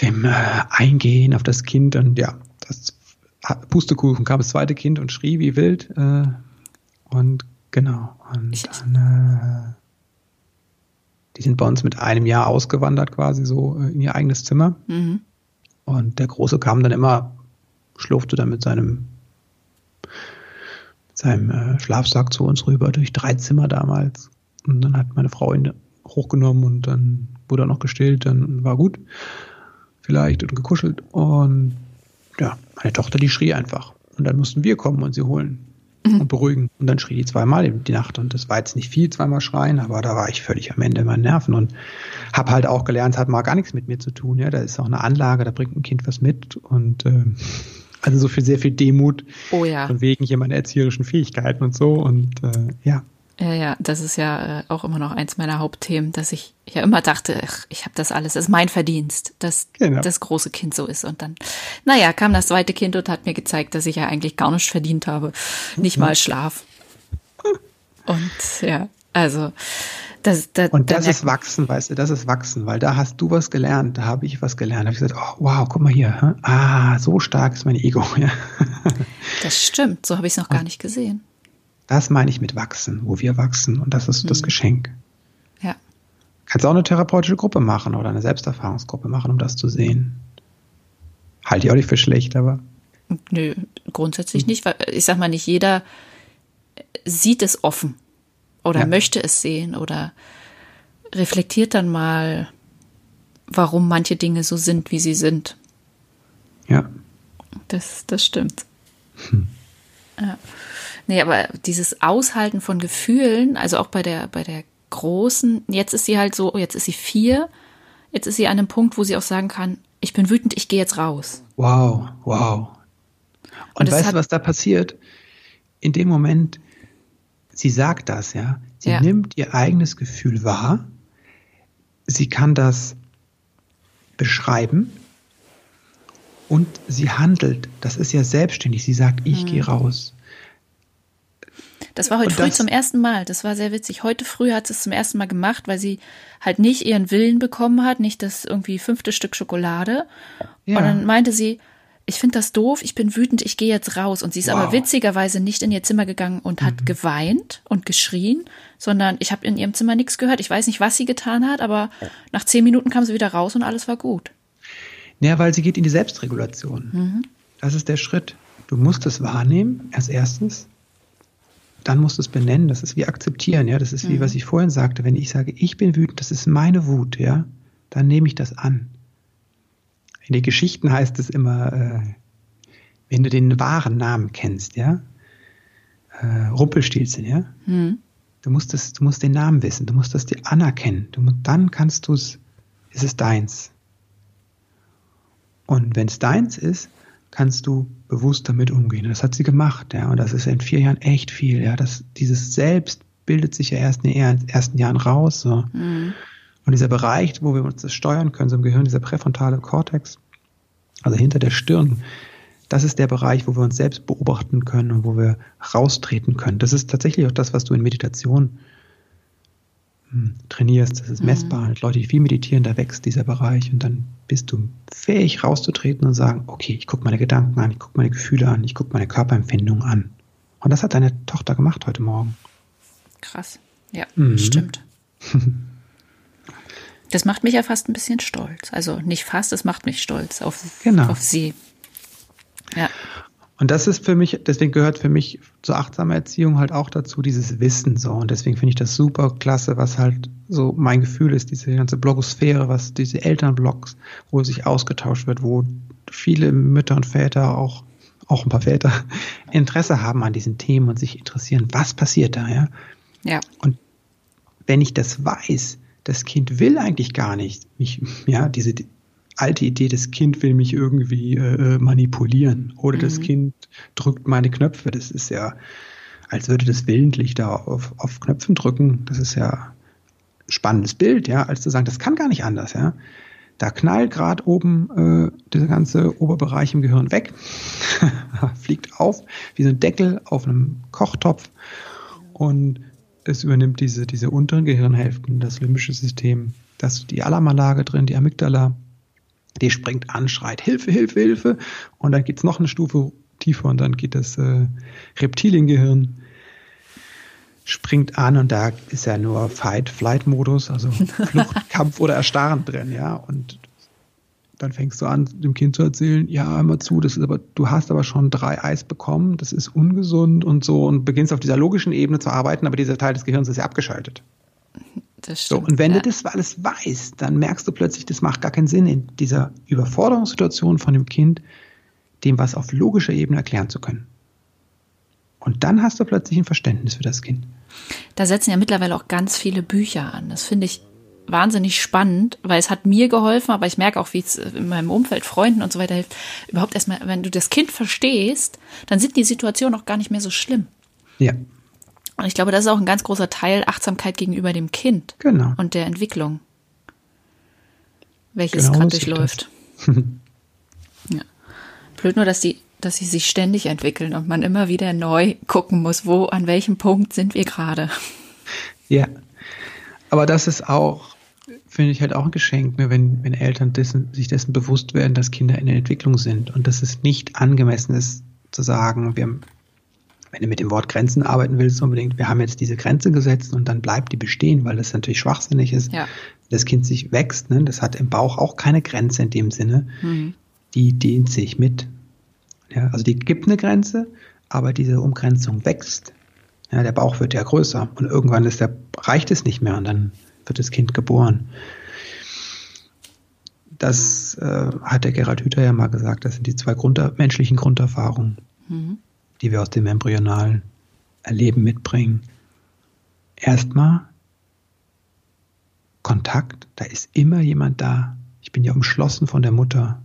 dem äh, Eingehen auf das Kind und ja, das Pustekuchen kam das zweite Kind und schrie wie wild äh, und genau und ich, dann, äh, die sind bei uns mit einem Jahr ausgewandert quasi so äh, in ihr eigenes Zimmer mhm. und der Große kam dann immer, schlurfte dann mit seinem seinem äh, Schlafsack zu uns rüber durch drei Zimmer damals. Und dann hat meine Frau ihn hochgenommen und dann wurde er noch gestillt, dann war gut. Vielleicht und gekuschelt. Und ja, meine Tochter, die schrie einfach. Und dann mussten wir kommen und sie holen mhm. und beruhigen. Und dann schrie die zweimal in die Nacht. Und das war jetzt nicht viel, zweimal schreien, aber da war ich völlig am Ende meiner Nerven und habe halt auch gelernt, es hat mal gar nichts mit mir zu tun. Ja, da ist auch eine Anlage, da bringt ein Kind was mit und äh, also so viel, sehr viel Demut. Oh ja. Von wegen hier meine erzieherischen Fähigkeiten und so. Und äh, ja. Ja, ja, das ist ja äh, auch immer noch eins meiner Hauptthemen, dass ich ja immer dachte, ach, ich habe das alles, es ist mein Verdienst, dass genau. das große Kind so ist. Und dann, naja, kam das zweite Kind und hat mir gezeigt, dass ich ja eigentlich gar nichts verdient habe. Nicht mal Schlaf. Und ja, also das, das, und das ist Wachsen, weißt du, das ist Wachsen, weil da hast du was gelernt, da habe ich was gelernt. Da habe ich gesagt, oh, wow, guck mal hier, hm? ah, so stark ist mein Ego. Ja. Das stimmt, so habe ich es noch gar nicht gesehen. Das meine ich mit Wachsen, wo wir wachsen und das ist mhm. das Geschenk. Ja. Kannst auch eine therapeutische Gruppe machen oder eine Selbsterfahrungsgruppe machen, um das zu sehen. Halte ich auch nicht für schlecht, aber. Nö, grundsätzlich nicht, weil ich sag mal, nicht jeder sieht es offen oder ja. möchte es sehen oder reflektiert dann mal, warum manche Dinge so sind, wie sie sind. Ja. Das, das stimmt. Hm. Ja. Nee, aber dieses Aushalten von Gefühlen, also auch bei der, bei der Großen, jetzt ist sie halt so, jetzt ist sie vier, jetzt ist sie an einem Punkt, wo sie auch sagen kann, ich bin wütend, ich gehe jetzt raus. Wow, wow. Und, Und weißt du, was da passiert? In dem Moment sie sagt das, ja. Sie ja. nimmt ihr eigenes Gefühl wahr. Sie kann das beschreiben und sie handelt. Das ist ja selbstständig. Sie sagt, ich mhm. gehe raus. Das war heute und früh zum ersten Mal. Das war sehr witzig. Heute früh hat sie es zum ersten Mal gemacht, weil sie halt nicht ihren Willen bekommen hat, nicht das irgendwie fünfte Stück Schokolade. Ja. Und dann meinte sie, ich finde das doof, ich bin wütend, ich gehe jetzt raus. Und sie ist wow. aber witzigerweise nicht in ihr Zimmer gegangen und hat mhm. geweint und geschrien, sondern ich habe in ihrem Zimmer nichts gehört. Ich weiß nicht, was sie getan hat, aber nach zehn Minuten kam sie wieder raus und alles war gut. Ja, weil sie geht in die Selbstregulation. Mhm. Das ist der Schritt. Du musst es wahrnehmen, als erstes. Dann musst du es benennen. Das ist wie akzeptieren, ja. Das ist wie, mhm. was ich vorhin sagte. Wenn ich sage, ich bin wütend, das ist meine Wut, ja, dann nehme ich das an. In den Geschichten heißt es immer, äh, wenn du den wahren Namen kennst, ja, äh, Rumpelstilzchen, ja, hm. du musst das, du musst den Namen wissen, du musst das dir anerkennen, du, dann kannst du es, ist es deins. Und wenn es deins ist, kannst du bewusst damit umgehen. Das hat sie gemacht, ja, und das ist in vier Jahren echt viel, ja. Das, dieses Selbst bildet sich ja erst in den ersten Jahren raus, so. Mhm. Und dieser Bereich, wo wir uns das steuern können, so im Gehirn, dieser präfrontale Kortex, also hinter der Stirn, das ist der Bereich, wo wir uns selbst beobachten können und wo wir raustreten können. Das ist tatsächlich auch das, was du in Meditation trainierst. Das ist mhm. messbar. Mhm. Leute, die viel meditieren, da wächst dieser Bereich und dann bist du fähig rauszutreten und sagen, okay, ich gucke meine Gedanken an, ich gucke meine Gefühle an, ich gucke meine Körperempfindungen an. Und das hat deine Tochter gemacht heute Morgen. Krass. Ja, mhm. stimmt. Das macht mich ja fast ein bisschen stolz. Also nicht fast, es macht mich stolz auf, genau. auf sie. Ja. Und das ist für mich, deswegen gehört für mich zur achtsamen Erziehung halt auch dazu dieses Wissen so. Und deswegen finde ich das super klasse, was halt so mein Gefühl ist, diese ganze Blogosphäre, was diese Elternblogs, wo sich ausgetauscht wird, wo viele Mütter und Väter auch, auch ein paar Väter Interesse haben an diesen Themen und sich interessieren, was passiert da, ja? Ja. Und wenn ich das weiß, das Kind will eigentlich gar nicht mich, ja, diese alte Idee, das Kind will mich irgendwie äh, äh, manipulieren oder mhm. das Kind drückt meine Knöpfe. Das ist ja, als würde das willentlich da auf, auf Knöpfen drücken. Das ist ja ein spannendes Bild, ja, als zu sagen, das kann gar nicht anders, ja. Da knallt gerade oben äh, dieser ganze Oberbereich im Gehirn weg, fliegt auf wie so ein Deckel auf einem Kochtopf und es übernimmt diese, diese unteren Gehirnhälften, das limbische System, das die Alarmanlage drin, die Amygdala, die springt an, schreit Hilfe, Hilfe, Hilfe. Und dann geht's noch eine Stufe tiefer und dann geht das äh, Reptiliengehirn springt an und da ist ja nur Fight-Flight-Modus, also Flucht, Kampf oder Erstarren drin, ja. Und dann fängst du an, dem Kind zu erzählen, ja, hör mal zu, das ist aber, du hast aber schon drei Eis bekommen, das ist ungesund und so und beginnst auf dieser logischen Ebene zu arbeiten, aber dieser Teil des Gehirns ist ja abgeschaltet. Das stimmt, so, und wenn ja. du das alles weißt, dann merkst du plötzlich, das macht gar keinen Sinn, in dieser Überforderungssituation von dem Kind, dem was auf logischer Ebene erklären zu können. Und dann hast du plötzlich ein Verständnis für das Kind. Da setzen ja mittlerweile auch ganz viele Bücher an. Das finde ich wahnsinnig spannend, weil es hat mir geholfen, aber ich merke auch, wie es in meinem Umfeld, Freunden und so weiter hilft. Überhaupt erstmal, wenn du das Kind verstehst, dann sind die Situationen auch gar nicht mehr so schlimm. Ja. Und ich glaube, das ist auch ein ganz großer Teil Achtsamkeit gegenüber dem Kind. Genau. Und der Entwicklung. Welches genau gerade durchläuft. ja. Blöd nur, dass die, dass sie sich ständig entwickeln und man immer wieder neu gucken muss, wo, an welchem Punkt sind wir gerade. Ja. Aber das ist auch, finde ich halt auch ein Geschenk, ne, wenn, wenn Eltern dessen, sich dessen bewusst werden, dass Kinder in der Entwicklung sind und dass es nicht angemessen ist, zu sagen, wir wenn du mit dem Wort Grenzen arbeiten willst, unbedingt, wir haben jetzt diese Grenze gesetzt und dann bleibt die bestehen, weil das natürlich schwachsinnig ist. Ja. Das Kind sich wächst, ne? das hat im Bauch auch keine Grenze in dem Sinne. Mhm. Die dehnt sich mit. Ja, also die gibt eine Grenze, aber diese Umgrenzung wächst. Ja, der Bauch wird ja größer und irgendwann ist der, reicht es nicht mehr und dann wird das Kind geboren. Das äh, hat der Gerhard Hüther ja mal gesagt, das sind die zwei Grund menschlichen Grunderfahrungen. Mhm die wir aus dem embryonalen Erleben mitbringen. Erstmal Kontakt, da ist immer jemand da. Ich bin ja umschlossen von der Mutter.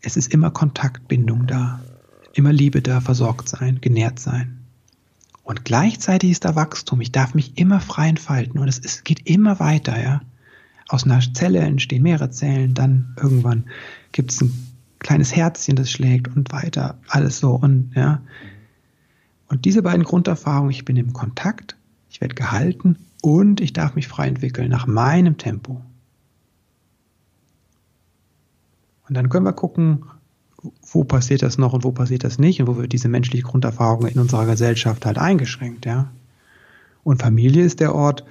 Es ist immer Kontaktbindung da, immer Liebe da, versorgt sein, genährt sein. Und gleichzeitig ist da Wachstum. Ich darf mich immer frei entfalten und es ist, geht immer weiter, ja. Aus einer Zelle entstehen mehrere Zellen, dann irgendwann gibt es ein kleines Herzchen, das schlägt und weiter, alles so und ja. Und diese beiden Grunderfahrungen, ich bin im Kontakt, ich werde gehalten und ich darf mich frei entwickeln nach meinem Tempo. Und dann können wir gucken, wo passiert das noch und wo passiert das nicht und wo wird diese menschliche Grunderfahrung in unserer Gesellschaft halt eingeschränkt, ja. Und Familie ist der Ort,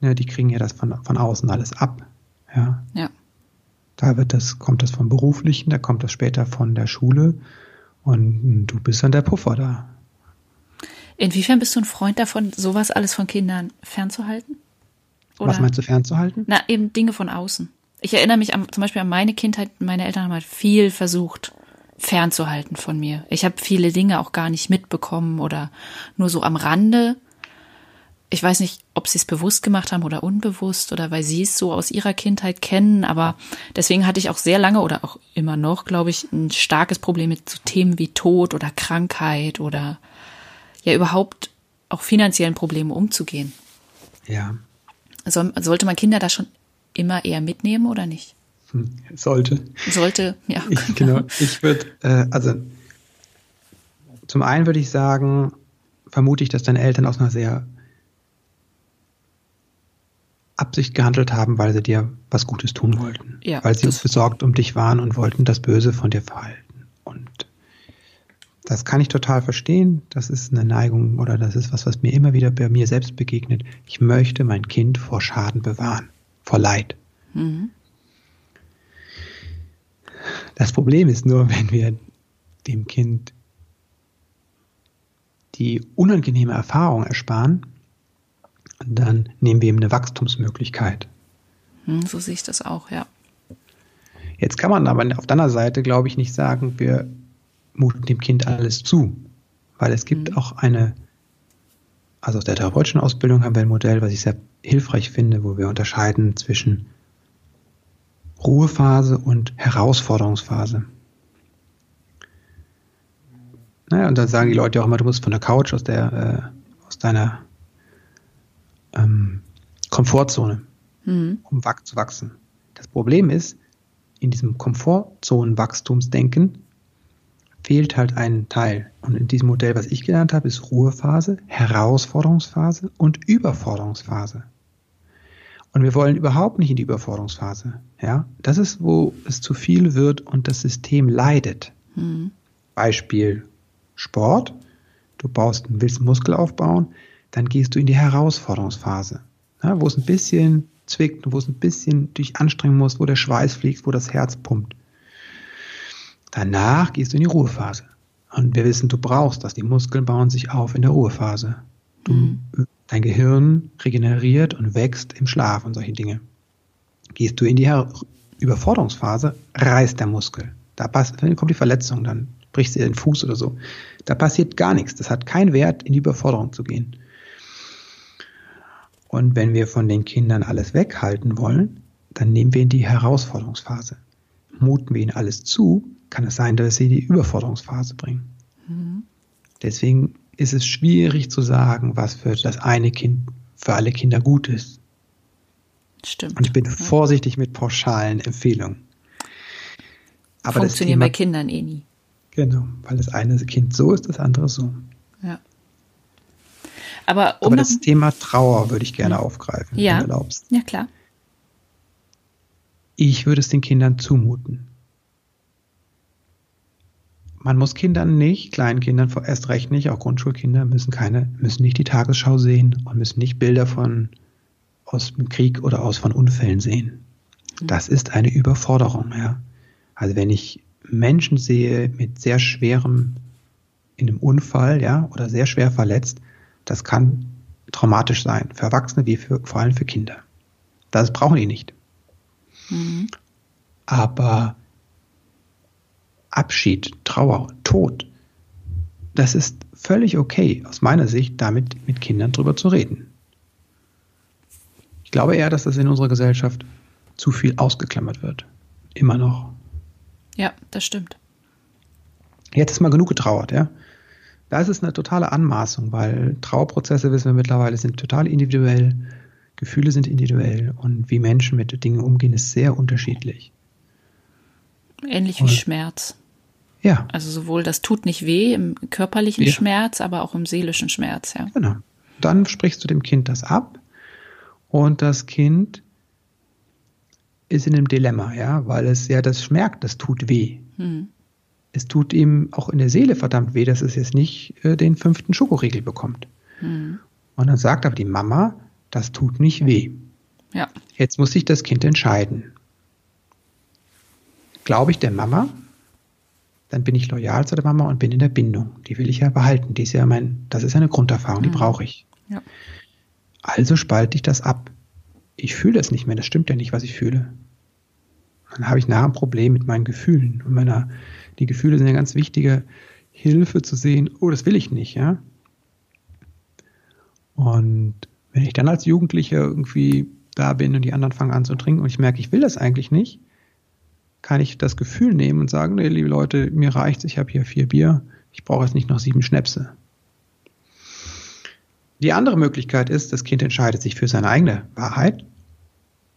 ne, die kriegen ja das von, von außen alles ab, ja. Ja. Da wird das, kommt das vom Beruflichen, da kommt das später von der Schule und du bist dann der Puffer da. Inwiefern bist du ein Freund davon, sowas alles von Kindern fernzuhalten? Oder? Was meinst du fernzuhalten? Na, eben Dinge von außen. Ich erinnere mich an, zum Beispiel an meine Kindheit. Meine Eltern haben halt viel versucht, fernzuhalten von mir. Ich habe viele Dinge auch gar nicht mitbekommen oder nur so am Rande ich weiß nicht, ob sie es bewusst gemacht haben oder unbewusst oder weil sie es so aus ihrer Kindheit kennen, aber deswegen hatte ich auch sehr lange oder auch immer noch, glaube ich, ein starkes Problem mit so Themen wie Tod oder Krankheit oder ja überhaupt auch finanziellen Problemen umzugehen. Ja. Soll, sollte man Kinder da schon immer eher mitnehmen oder nicht? Hm, sollte. Sollte, ja. Ich, genau. Ich würde, äh, also zum einen würde ich sagen, vermute ich, dass deine Eltern aus einer sehr Absicht gehandelt haben, weil sie dir was Gutes tun wollten. Ja, weil sie besorgt um dich waren und wollten das Böse von dir verhalten. Und das kann ich total verstehen. Das ist eine Neigung oder das ist was, was mir immer wieder bei mir selbst begegnet. Ich möchte mein Kind vor Schaden bewahren, vor Leid. Mhm. Das Problem ist nur, wenn wir dem Kind die unangenehme Erfahrung ersparen, dann nehmen wir ihm eine Wachstumsmöglichkeit. Hm, so sehe ich das auch, ja. Jetzt kann man aber auf deiner Seite, glaube ich, nicht sagen, wir muten dem Kind alles zu, weil es gibt mhm. auch eine, also aus der therapeutischen Ausbildung haben wir ein Modell, was ich sehr hilfreich finde, wo wir unterscheiden zwischen Ruhephase und Herausforderungsphase. Naja, und dann sagen die Leute auch immer, du musst von der Couch aus der, äh, aus deiner ähm, Komfortzone, mhm. um zu wachsen. Das Problem ist, in diesem Komfortzonenwachstumsdenken fehlt halt ein Teil. Und in diesem Modell, was ich gelernt habe, ist Ruhephase, Herausforderungsphase und Überforderungsphase. Und wir wollen überhaupt nicht in die Überforderungsphase. Ja, das ist, wo es zu viel wird und das System leidet. Mhm. Beispiel Sport. Du baust, willst Muskel aufbauen, dann gehst du in die Herausforderungsphase, ja, wo es ein bisschen zwickt und wo es ein bisschen dich anstrengen muss, wo der Schweiß fliegt, wo das Herz pumpt. Danach gehst du in die Ruhephase. Und wir wissen, du brauchst das. Die Muskeln bauen sich auf in der Ruhephase. Du, mhm. Dein Gehirn regeneriert und wächst im Schlaf und solche Dinge. Gehst du in die Her Überforderungsphase, reißt der Muskel. Da passt, kommt die Verletzung, dann brichst du den Fuß oder so. Da passiert gar nichts. Das hat keinen Wert, in die Überforderung zu gehen. Und wenn wir von den Kindern alles weghalten wollen, dann nehmen wir in die Herausforderungsphase. Muten wir ihnen alles zu, kann es sein, dass sie die Überforderungsphase bringen. Mhm. Deswegen ist es schwierig zu sagen, was für das eine Kind für alle Kinder gut ist. Stimmt. Und ich bin ja. vorsichtig mit pauschalen Empfehlungen. Aber Funktioniert Thema, bei Kindern eh nie. Genau, weil das eine Kind so ist, das andere so. Aber, um Aber das Thema Trauer würde ich gerne aufgreifen, ja. wenn du erlaubst. Ja, klar. Ich würde es den Kindern zumuten. Man muss Kindern nicht, kleinen Kindern erst recht nicht, auch Grundschulkinder müssen keine, müssen nicht die Tagesschau sehen und müssen nicht Bilder von aus dem Krieg oder aus von Unfällen sehen. Mhm. Das ist eine Überforderung, ja. Also wenn ich Menschen sehe mit sehr schwerem in einem Unfall, ja, oder sehr schwer verletzt, das kann traumatisch sein, für Erwachsene wie für, vor allem für Kinder. Das brauchen die nicht. Mhm. Aber Abschied, Trauer, Tod, das ist völlig okay, aus meiner Sicht, damit mit Kindern drüber zu reden. Ich glaube eher, dass das in unserer Gesellschaft zu viel ausgeklammert wird. Immer noch. Ja, das stimmt. Jetzt ist mal genug getrauert, ja. Da ist es eine totale Anmaßung, weil Trauerprozesse, wissen wir mittlerweile, sind total individuell. Gefühle sind individuell und wie Menschen mit Dingen umgehen, ist sehr unterschiedlich. Ähnlich und, wie Schmerz. Ja. Also sowohl das tut nicht weh im körperlichen ja. Schmerz, aber auch im seelischen Schmerz, ja. Genau. Dann sprichst du dem Kind das ab und das Kind ist in einem Dilemma, ja, weil es ja das merkt, das tut weh. Hm. Es tut ihm auch in der Seele verdammt weh, dass es jetzt nicht äh, den fünften Schokoriegel bekommt. Hm. Und dann sagt aber die Mama, das tut nicht weh. Ja. Jetzt muss sich das Kind entscheiden. Glaube ich der Mama, dann bin ich loyal zu der Mama und bin in der Bindung. Die will ich ja behalten. Die ist ja mein, das ist eine Grunderfahrung, die hm. brauche ich. Ja. Also spalte ich das ab ich fühle es nicht mehr, das stimmt ja nicht, was ich fühle. Dann habe ich nachher ein Problem mit meinen Gefühlen. Und meiner, die Gefühle sind eine ganz wichtige Hilfe zu sehen, oh, das will ich nicht, ja. Und wenn ich dann als Jugendlicher irgendwie da bin und die anderen fangen an zu trinken und ich merke, ich will das eigentlich nicht, kann ich das Gefühl nehmen und sagen, nee, liebe Leute, mir reicht's, ich habe hier vier Bier, ich brauche jetzt nicht noch sieben Schnäpse. Die andere Möglichkeit ist, das Kind entscheidet sich für seine eigene Wahrheit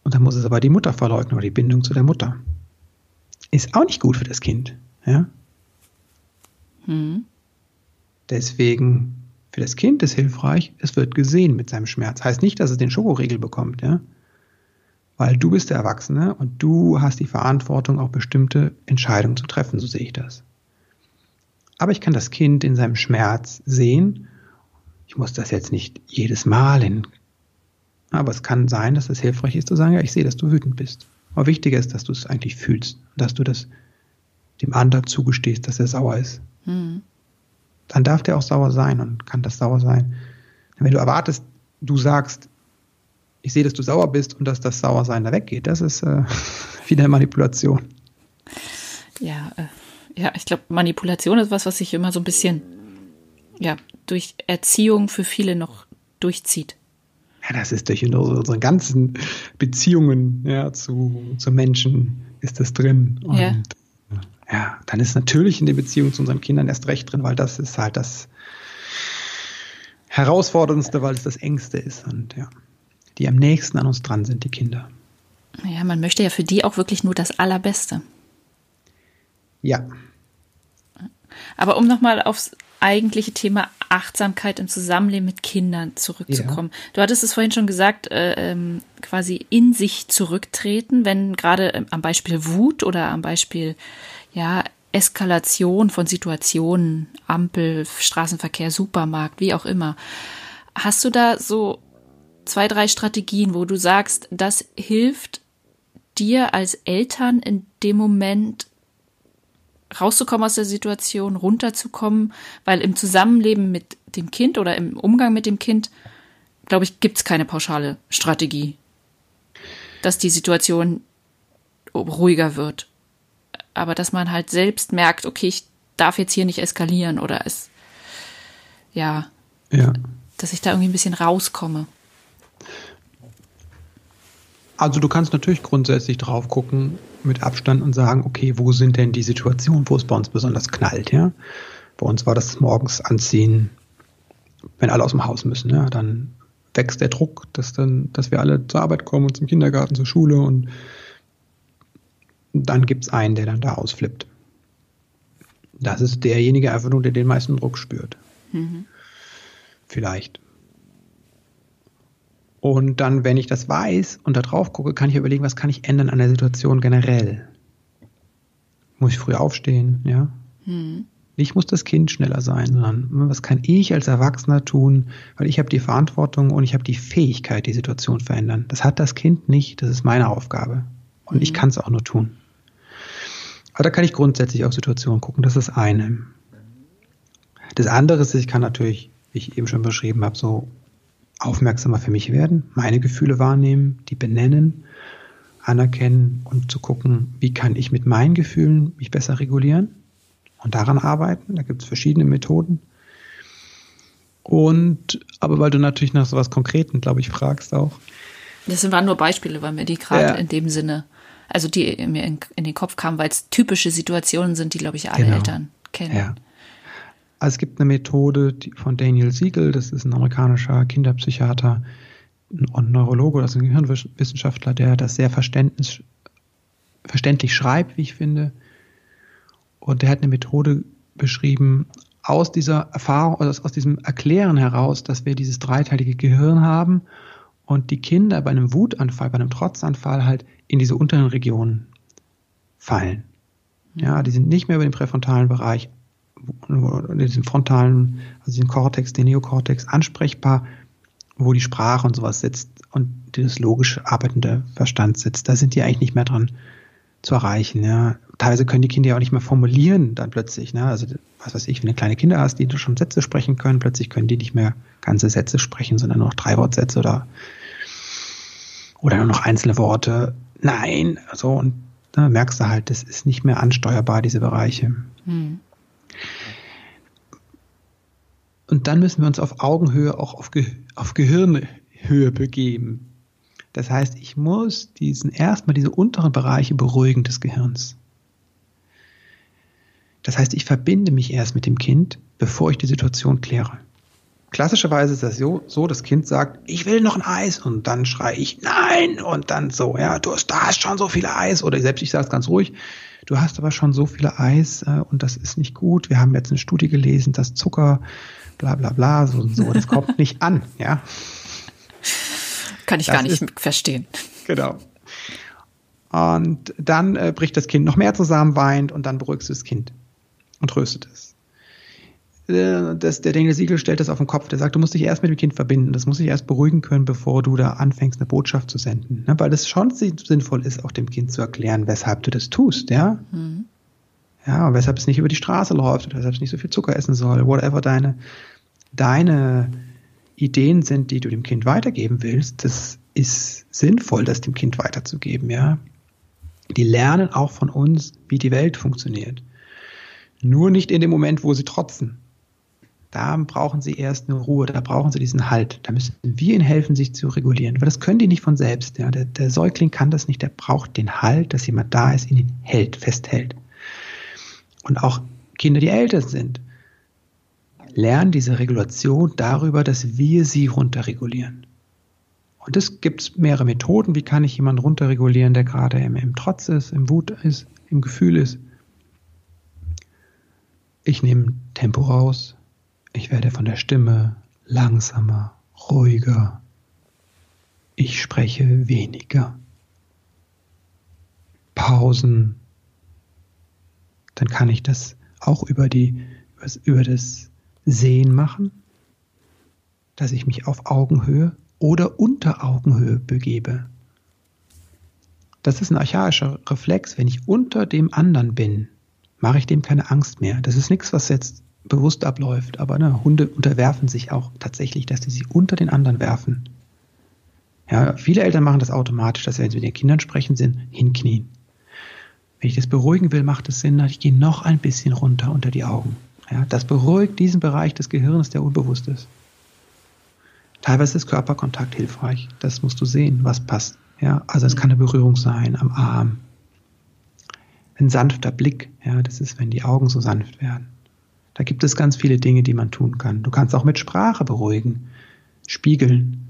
und dann muss es aber die Mutter verleugnen oder die Bindung zu der Mutter. Ist auch nicht gut für das Kind. Ja? Hm. Deswegen, für das Kind ist hilfreich, es wird gesehen mit seinem Schmerz. Heißt nicht, dass es den Schokoriegel bekommt, ja? Weil du bist der Erwachsene und du hast die Verantwortung, auch bestimmte Entscheidungen zu treffen, so sehe ich das. Aber ich kann das Kind in seinem Schmerz sehen ich muss das jetzt nicht jedes Mal in. Aber es kann sein, dass es hilfreich ist zu sagen, ja, ich sehe, dass du wütend bist. Aber wichtiger ist, dass du es eigentlich fühlst, dass du das dem anderen zugestehst, dass er sauer ist. Mhm. Dann darf der auch sauer sein und kann das sauer sein. Wenn du erwartest, du sagst, ich sehe, dass du sauer bist und dass das Sauersein da weggeht, das ist äh, wieder Manipulation. Ja, äh, ja, ich glaube, Manipulation ist was, was sich immer so ein bisschen ja, durch Erziehung für viele noch durchzieht. Ja, das ist durch unsere, unsere ganzen Beziehungen ja, zu, zu Menschen ist das drin. Und ja. Ja, dann ist natürlich in der Beziehung zu unseren Kindern erst recht drin, weil das ist halt das Herausforderndste, weil es das Engste ist. Und ja, die am nächsten an uns dran sind, die Kinder. Ja, man möchte ja für die auch wirklich nur das Allerbeste. Ja. Aber um nochmal aufs eigentliche Thema Achtsamkeit im Zusammenleben mit Kindern zurückzukommen. Ja. Du hattest es vorhin schon gesagt, äh, ähm, quasi in sich zurücktreten, wenn gerade ähm, am Beispiel Wut oder am Beispiel ja Eskalation von Situationen, Ampel, Straßenverkehr, Supermarkt, wie auch immer. Hast du da so zwei, drei Strategien, wo du sagst, das hilft dir als Eltern in dem Moment rauszukommen aus der Situation, runterzukommen, weil im Zusammenleben mit dem Kind oder im Umgang mit dem Kind, glaube ich, gibt es keine pauschale Strategie, dass die Situation ruhiger wird. Aber dass man halt selbst merkt, okay, ich darf jetzt hier nicht eskalieren oder es, ja, ja. dass ich da irgendwie ein bisschen rauskomme. Also du kannst natürlich grundsätzlich drauf gucken mit Abstand und sagen, okay, wo sind denn die Situationen, wo es bei uns besonders knallt, ja? Bei uns war das morgens anziehen, wenn alle aus dem Haus müssen, ja, dann wächst der Druck, dass dann, dass wir alle zur Arbeit kommen und zum Kindergarten, zur Schule und dann gibt es einen, der dann da ausflippt. Das ist derjenige einfach nur, der den meisten Druck spürt. Mhm. Vielleicht. Und dann, wenn ich das weiß und da drauf gucke, kann ich überlegen, was kann ich ändern an der Situation generell. Muss ich früh aufstehen, ja? Hm. Nicht muss das Kind schneller sein, sondern was kann ich als Erwachsener tun, weil ich habe die Verantwortung und ich habe die Fähigkeit, die Situation zu verändern. Das hat das Kind nicht, das ist meine Aufgabe. Und hm. ich kann es auch nur tun. Aber da kann ich grundsätzlich auf Situationen gucken, das ist das eine. Das andere ist, ich kann natürlich, wie ich eben schon beschrieben habe, so aufmerksamer für mich werden, meine Gefühle wahrnehmen, die benennen, anerkennen und zu gucken, wie kann ich mit meinen Gefühlen mich besser regulieren und daran arbeiten. Da gibt es verschiedene Methoden. Und, aber weil du natürlich nach so was Konkreten, glaube ich, fragst auch. Das waren nur Beispiele, weil mir die gerade ja. in dem Sinne, also die mir in, in den Kopf kamen, weil es typische Situationen sind, die, glaube ich, alle genau. Eltern kennen. Ja. Also es gibt eine Methode von Daniel Siegel, das ist ein amerikanischer Kinderpsychiater und Neurologe, also ein Gehirnwissenschaftler, der das sehr verständlich schreibt, wie ich finde. Und der hat eine Methode beschrieben, aus dieser Erfahrung, also aus diesem Erklären heraus, dass wir dieses dreiteilige Gehirn haben und die Kinder bei einem Wutanfall, bei einem Trotzanfall halt in diese unteren Regionen fallen. Ja, die sind nicht mehr über den präfrontalen Bereich diesem frontalen, also den Kortex, den Neokortex ansprechbar, wo die Sprache und sowas sitzt und das logisch arbeitende Verstand sitzt. Da sind die eigentlich nicht mehr dran zu erreichen. Ja. Teilweise können die Kinder ja auch nicht mehr formulieren dann plötzlich. Ne? Also was weiß ich, wenn du kleine Kinder hast, die schon Sätze sprechen können, plötzlich können die nicht mehr ganze Sätze sprechen, sondern nur noch drei Wortsätze oder oder nur noch einzelne Worte. Nein, so und da merkst du halt, das ist nicht mehr ansteuerbar, diese Bereiche. Hm. Und dann müssen wir uns auf Augenhöhe auch auf, Ge auf Gehirnhöhe begeben. Das heißt, ich muss diesen erstmal diese unteren Bereiche beruhigen des Gehirns. Das heißt, ich verbinde mich erst mit dem Kind, bevor ich die Situation kläre. Klassischerweise ist das so, so, das Kind sagt, ich will noch ein Eis und dann schreie ich nein und dann so, ja, du hast, da hast schon so viele Eis oder selbst ich sage es ganz ruhig, du hast aber schon so viele Eis äh, und das ist nicht gut. Wir haben jetzt eine Studie gelesen, dass Zucker, bla bla bla, so und so, das kommt nicht an, ja. Kann ich das gar nicht ist, verstehen. Genau. Und dann äh, bricht das Kind noch mehr zusammen, weint und dann beruhigst du das Kind und tröstet es. Äh, das, der Daniel Siegel stellt das auf den Kopf. Der sagt, du musst dich erst mit dem Kind verbinden. Das muss sich erst beruhigen können, bevor du da anfängst, eine Botschaft zu senden. Ne? Weil es schon sinnvoll ist, auch dem Kind zu erklären, weshalb du das tust, ja. Mhm. Ja, und weshalb es nicht über die Straße läuft oder weshalb es nicht so viel Zucker essen soll, whatever deine, deine Ideen sind, die du dem Kind weitergeben willst, das ist sinnvoll, das dem Kind weiterzugeben, ja. Die lernen auch von uns, wie die Welt funktioniert. Nur nicht in dem Moment, wo sie trotzen. Da brauchen sie erst eine Ruhe, da brauchen sie diesen Halt. Da müssen wir ihnen helfen, sich zu regulieren. Weil das können die nicht von selbst. Ja. Der, der Säugling kann das nicht, der braucht den Halt, dass jemand da ist, ihn hält, festhält. Und auch Kinder, die älter sind, lernen diese Regulation darüber, dass wir sie runterregulieren. Und es gibt mehrere Methoden. Wie kann ich jemanden runterregulieren, der gerade im, im Trotz ist, im Wut ist, im Gefühl ist? Ich nehme Tempo raus. Ich werde von der Stimme langsamer, ruhiger. Ich spreche weniger. Pausen. Dann kann ich das auch über die, über das Sehen machen, dass ich mich auf Augenhöhe oder unter Augenhöhe begebe. Das ist ein archaischer Reflex. Wenn ich unter dem anderen bin, mache ich dem keine Angst mehr. Das ist nichts, was jetzt bewusst abläuft. Aber ne, Hunde unterwerfen sich auch tatsächlich, dass sie sich unter den anderen werfen. Ja, viele Eltern machen das automatisch, dass sie, wenn sie mit den Kindern sprechen, sind, hinknien. Wenn ich das beruhigen will, macht es Sinn, ich gehe noch ein bisschen runter unter die Augen. Ja, das beruhigt diesen Bereich des Gehirns, der unbewusst ist. Teilweise ist Körperkontakt hilfreich. Das musst du sehen, was passt. Ja, also es kann eine Berührung sein am Arm. Ein sanfter Blick. Ja, das ist, wenn die Augen so sanft werden. Da gibt es ganz viele Dinge, die man tun kann. Du kannst auch mit Sprache beruhigen, spiegeln.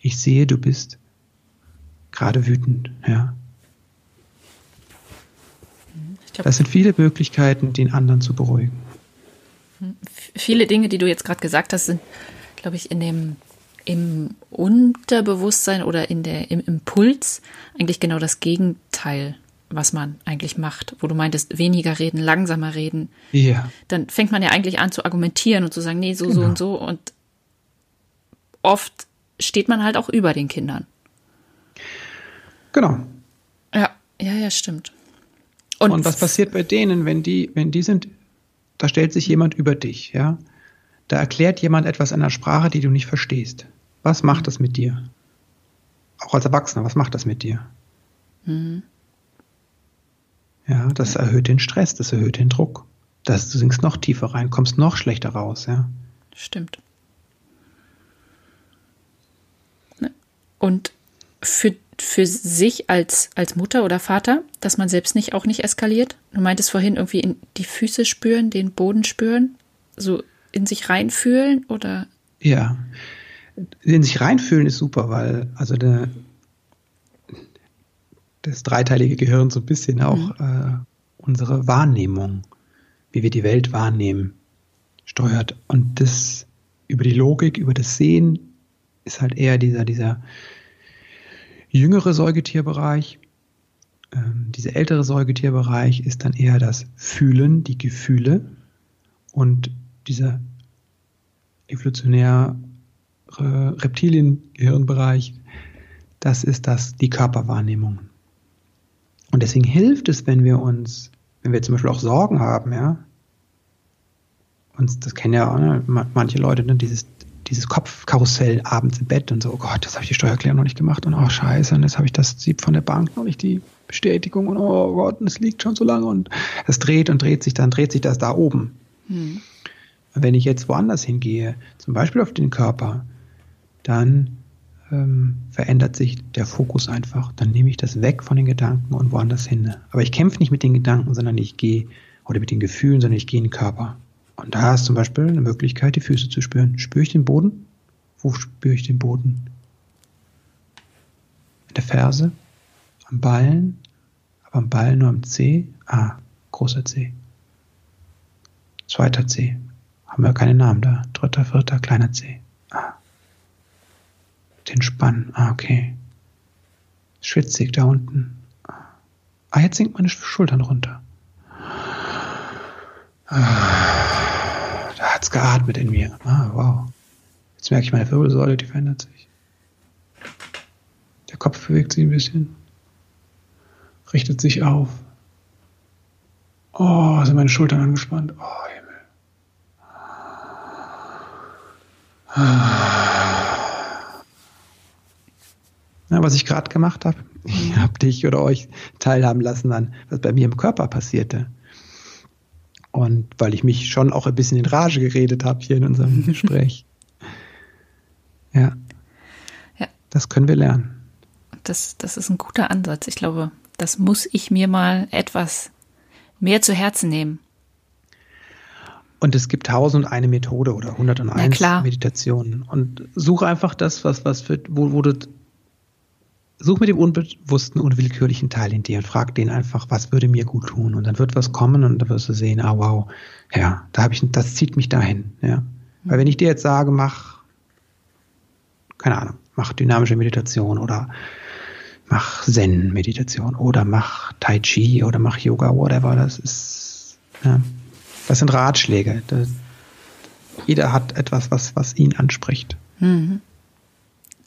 Ich sehe, du bist gerade wütend. Ja. Glaub, das sind viele Möglichkeiten, den anderen zu beruhigen. Viele Dinge, die du jetzt gerade gesagt hast, sind, glaube ich, in dem im Unterbewusstsein oder in der, im Impuls eigentlich genau das Gegenteil, was man eigentlich macht. Wo du meintest, weniger reden, langsamer reden. Ja. Dann fängt man ja eigentlich an zu argumentieren und zu sagen, nee, so, genau. so und so. Und oft steht man halt auch über den Kindern. Genau. Ja, ja, ja, stimmt. Und, und was passiert bei denen, wenn die, wenn die sind, da stellt sich jemand über dich, ja? Da erklärt jemand etwas in einer Sprache, die du nicht verstehst. Was macht das mit dir? Auch als Erwachsener, was macht das mit dir? Mhm. Ja, das erhöht den Stress, das erhöht den Druck. Das, du sinkst noch tiefer rein, kommst noch schlechter raus, ja. Stimmt. Ne? Und für, für sich als, als Mutter oder Vater, dass man selbst nicht auch nicht eskaliert? Du meintest vorhin irgendwie in die Füße spüren, den Boden spüren, so in sich reinfühlen oder? Ja, in sich reinfühlen ist super, weil also der, das dreiteilige Gehirn so ein bisschen auch mhm. äh, unsere Wahrnehmung, wie wir die Welt wahrnehmen, steuert. Und das über die Logik, über das Sehen ist halt eher dieser, dieser jüngere Säugetierbereich. Ähm, dieser ältere Säugetierbereich ist dann eher das Fühlen, die Gefühle. Und dieser evolutionär Reptiliengehirnbereich, das ist das, die Körperwahrnehmung. Und deswegen hilft es, wenn wir uns, wenn wir zum Beispiel auch Sorgen haben, ja, uns, das kennen ja auch, ne, manche Leute, ne, dieses, dieses Kopfkarussell abends im Bett und so, oh Gott, das habe ich die Steuererklärung noch nicht gemacht und oh scheiße, und jetzt habe ich das Sieb von der Bank noch nicht die Bestätigung und oh Gott, es liegt schon so lange und es dreht und dreht sich, dann dreht sich das da oben. Hm. Wenn ich jetzt woanders hingehe, zum Beispiel auf den Körper, dann ähm, verändert sich der Fokus einfach. Dann nehme ich das weg von den Gedanken und woanders hin. Aber ich kämpfe nicht mit den Gedanken, sondern ich gehe, oder mit den Gefühlen, sondern ich gehe in den Körper. Und da ist zum Beispiel eine Möglichkeit, die Füße zu spüren. Spüre ich den Boden? Wo spüre ich den Boden? In der Ferse? Am Ballen? Aber am Ballen nur am C? Ah, großer C. Zweiter C. Haben wir keine Namen da. Dritter, vierter, kleiner C. Ah den Spann. Ah, okay. Schwitzig da unten. Ah, jetzt sinkt meine Schultern runter. Ah, da hat's geatmet in mir. Ah, wow. Jetzt merke ich meine Wirbelsäule, die verändert sich. Der Kopf bewegt sich ein bisschen. Richtet sich auf. Oh, sind meine Schultern angespannt. Oh, Himmel. Ja, was ich gerade gemacht habe, ich habe dich oder euch teilhaben lassen an, was bei mir im Körper passierte. Und weil ich mich schon auch ein bisschen in Rage geredet habe hier in unserem Gespräch. Ja. ja. Das können wir lernen. Das, das ist ein guter Ansatz. Ich glaube, das muss ich mir mal etwas mehr zu Herzen nehmen. Und es gibt tausend eine Methode oder 101 ja, Meditationen. Und suche einfach das, was, was für, wo, wo du, such mit dem unbewussten, unwillkürlichen Teil in dir und frag den einfach, was würde mir gut tun? Und dann wird was kommen und dann wirst du sehen, ah, wow, ja, da habe ich, das zieht mich dahin, ja. Weil wenn ich dir jetzt sage, mach, keine Ahnung, mach dynamische Meditation oder mach Zen-Meditation oder mach Tai Chi oder mach Yoga, whatever, das ist, ja, das sind Ratschläge. Das, jeder hat etwas, was, was ihn anspricht. Mhm.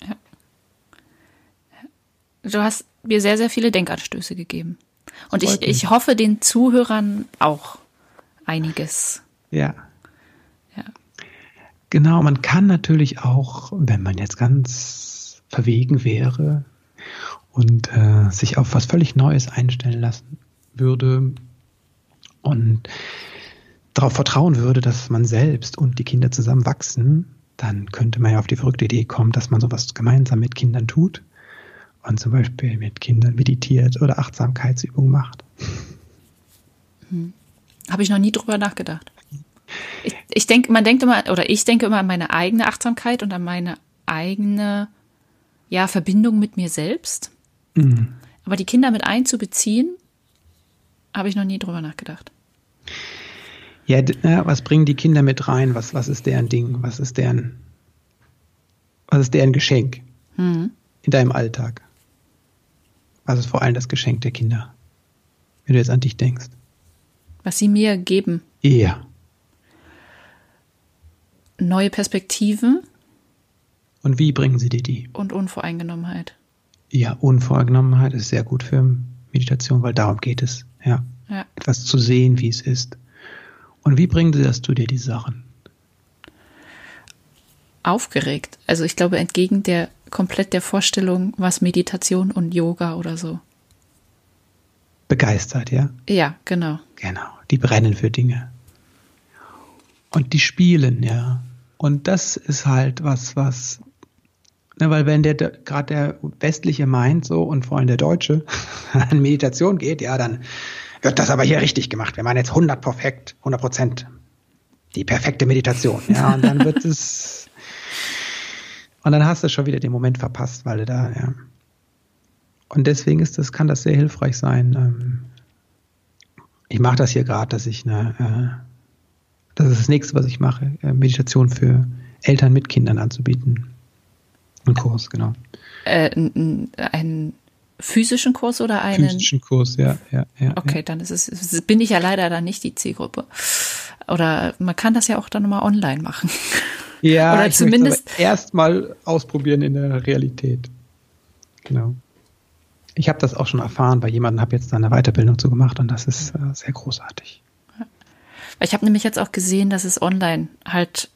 Ja. Du hast mir sehr, sehr viele Denkanstöße gegeben. Und ich, ich hoffe den Zuhörern auch einiges. Ja. ja. Genau, man kann natürlich auch, wenn man jetzt ganz verwegen wäre und äh, sich auf was völlig Neues einstellen lassen würde und darauf vertrauen würde, dass man selbst und die Kinder zusammen wachsen, dann könnte man ja auf die verrückte Idee kommen, dass man sowas gemeinsam mit Kindern tut und zum Beispiel mit Kindern meditiert oder Achtsamkeitsübungen macht. Hm. Habe ich noch nie drüber nachgedacht. Ich, ich denke, man denkt immer, oder ich denke immer an meine eigene Achtsamkeit und an meine eigene ja, Verbindung mit mir selbst. Mhm. Aber die Kinder mit einzubeziehen, habe ich noch nie drüber nachgedacht. Ja, was bringen die Kinder mit rein? Was, was ist deren Ding? Was ist deren, was ist deren Geschenk mhm. in deinem Alltag? Ist vor allem das Geschenk der Kinder? Wenn du jetzt an dich denkst. Was sie mir geben. Ja. Neue Perspektiven. Und wie bringen sie dir die? Und Unvoreingenommenheit. Ja, Unvoreingenommenheit ist sehr gut für Meditation, weil darum geht es. Ja. ja. Etwas zu sehen, wie es ist. Und wie bringen sie das zu dir, die Sachen? Aufgeregt. Also ich glaube, entgegen der komplett der Vorstellung, was Meditation und Yoga oder so. Begeistert, ja? Ja, genau. Genau. Die brennen für Dinge. Und die spielen, ja. Und das ist halt was, was, ne, weil wenn der gerade der westliche meint so und vor allem der Deutsche an Meditation geht, ja, dann wird das aber hier richtig gemacht. Wir meinen jetzt 100 perfekt, 100 Prozent. Die perfekte Meditation. Ja, und dann wird es, und dann hast du schon wieder den Moment verpasst, weil du da, ja. Und deswegen ist das, kann das sehr hilfreich sein. Ähm, ich mache das hier gerade, dass ich eine, äh, das ist das nächste, was ich mache, äh, Meditation für Eltern mit Kindern anzubieten. Ein Kurs, genau. Äh, ein physischen Kurs oder einen? Physischen Kurs, ja, ja, ja. Okay, ja. dann ist es, bin ich ja leider dann nicht die Zielgruppe. Oder man kann das ja auch dann mal online machen. Ja, oder zumindest erstmal ausprobieren in der Realität. Genau. Ich habe das auch schon erfahren bei jemandem, habe jetzt da eine Weiterbildung zu gemacht und das ist äh, sehr großartig. Ich habe nämlich jetzt auch gesehen, dass es online halt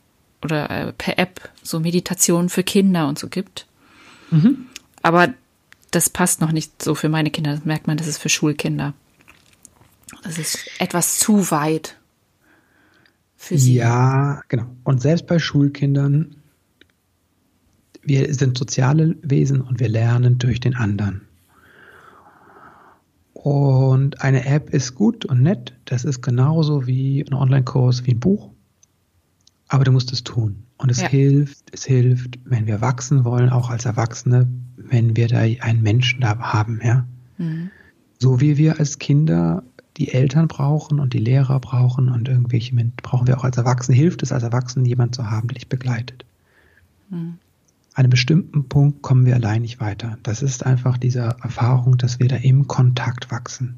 oder äh, per App so Meditationen für Kinder und so gibt. Mhm. Aber das passt noch nicht so für meine Kinder. Das merkt man, das ist für Schulkinder. Das ist etwas zu weit für sie. Ja, genau. Und selbst bei Schulkindern, wir sind soziale Wesen und wir lernen durch den anderen. Und eine App ist gut und nett. Das ist genauso wie ein Online-Kurs, wie ein Buch. Aber du musst es tun. Und es ja. hilft, es hilft, wenn wir wachsen wollen, auch als Erwachsene, wenn wir da einen Menschen da haben, ja. Mhm. So wie wir als Kinder die Eltern brauchen und die Lehrer brauchen und irgendwelche brauchen wir auch als Erwachsene, hilft es als Erwachsene, jemand zu haben, der dich begleitet. Mhm. An einem bestimmten Punkt kommen wir allein nicht weiter. Das ist einfach diese Erfahrung, dass wir da im Kontakt wachsen.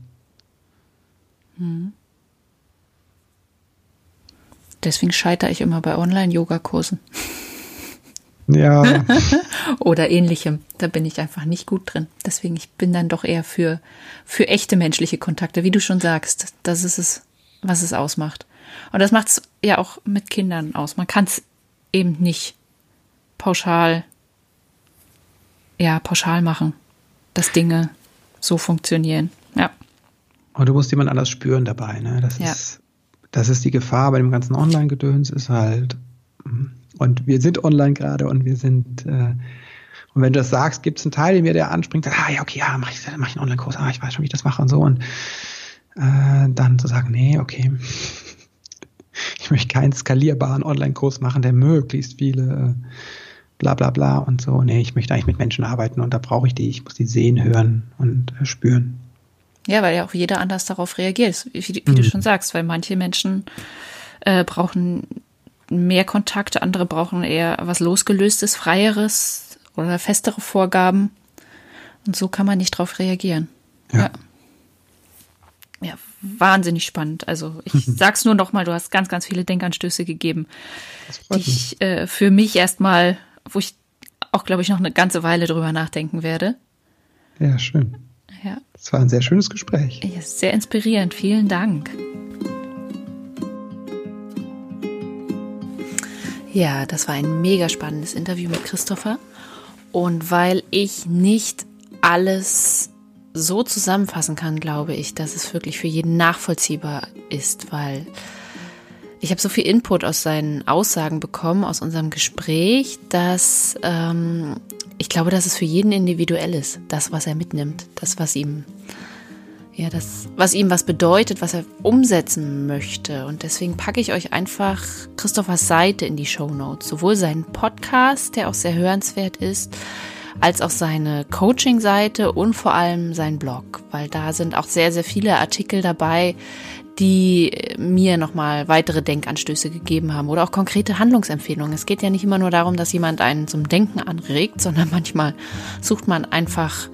Mhm. Deswegen scheitere ich immer bei Online-Yoga-Kursen. Ja. Oder ähnlichem. Da bin ich einfach nicht gut drin. Deswegen, ich bin dann doch eher für, für echte menschliche Kontakte, wie du schon sagst. Das ist es. was es ausmacht. Und das macht es ja auch mit Kindern aus. Man kann es eben nicht pauschal, ja, pauschal machen, dass Dinge so funktionieren. Ja. Und du musst jemand anders spüren dabei, ne? Das ja. ist, das ist die Gefahr bei dem ganzen Online-Gedöns, ist halt, mm, und wir sind online gerade und wir sind, äh, und wenn du das sagst, gibt es einen Teil in mir, der anspringt, sagt, ah ja, okay, ja, mach ich, mach ich einen Online-Kurs, ah, ich weiß schon, wie ich das mache und so. Und äh, dann zu sagen, nee, okay, ich möchte keinen skalierbaren Online-Kurs machen, der möglichst viele äh, bla bla bla und so. Nee, ich möchte eigentlich mit Menschen arbeiten und da brauche ich die, ich muss die sehen, hören und äh, spüren. Ja, weil ja auch jeder anders darauf reagiert, wie, wie mhm. du schon sagst, weil manche Menschen äh, brauchen mehr Kontakte, andere brauchen eher was losgelöstes, freieres oder festere Vorgaben. Und so kann man nicht darauf reagieren. Ja. ja ja, wahnsinnig spannend. Also ich sag's nur noch mal, du hast ganz, ganz viele Denkanstöße gegeben, die ich äh, für mich erstmal, wo ich auch, glaube ich, noch eine ganze Weile drüber nachdenken werde. Ja, schön. Ja. Es war ein sehr schönes Gespräch. Ja, sehr inspirierend. Vielen Dank. Ja, das war ein mega spannendes Interview mit Christopher. Und weil ich nicht alles so zusammenfassen kann, glaube ich, dass es wirklich für jeden nachvollziehbar ist, weil ich habe so viel Input aus seinen Aussagen bekommen, aus unserem Gespräch, dass ähm, ich glaube, dass es für jeden individuell ist, das, was er mitnimmt, das, was ihm, ja, das, was ihm was bedeutet, was er umsetzen möchte. Und deswegen packe ich euch einfach Christophers Seite in die Show Notes, sowohl seinen Podcast, der auch sehr hörenswert ist, als auch seine Coaching-Seite und vor allem sein Blog, weil da sind auch sehr, sehr viele Artikel dabei, die mir nochmal weitere Denkanstöße gegeben haben oder auch konkrete Handlungsempfehlungen. Es geht ja nicht immer nur darum, dass jemand einen zum Denken anregt, sondern manchmal sucht man einfach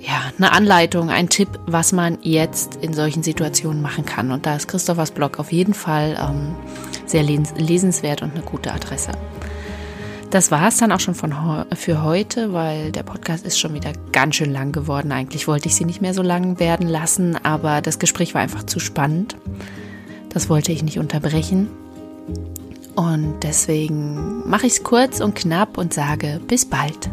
ja, eine Anleitung, ein Tipp, was man jetzt in solchen Situationen machen kann. Und da ist Christophers Blog auf jeden Fall ähm, sehr lesenswert und eine gute Adresse. Das war es dann auch schon von, für heute, weil der Podcast ist schon wieder ganz schön lang geworden. Eigentlich wollte ich sie nicht mehr so lang werden lassen, aber das Gespräch war einfach zu spannend. Das wollte ich nicht unterbrechen. Und deswegen mache ich es kurz und knapp und sage bis bald.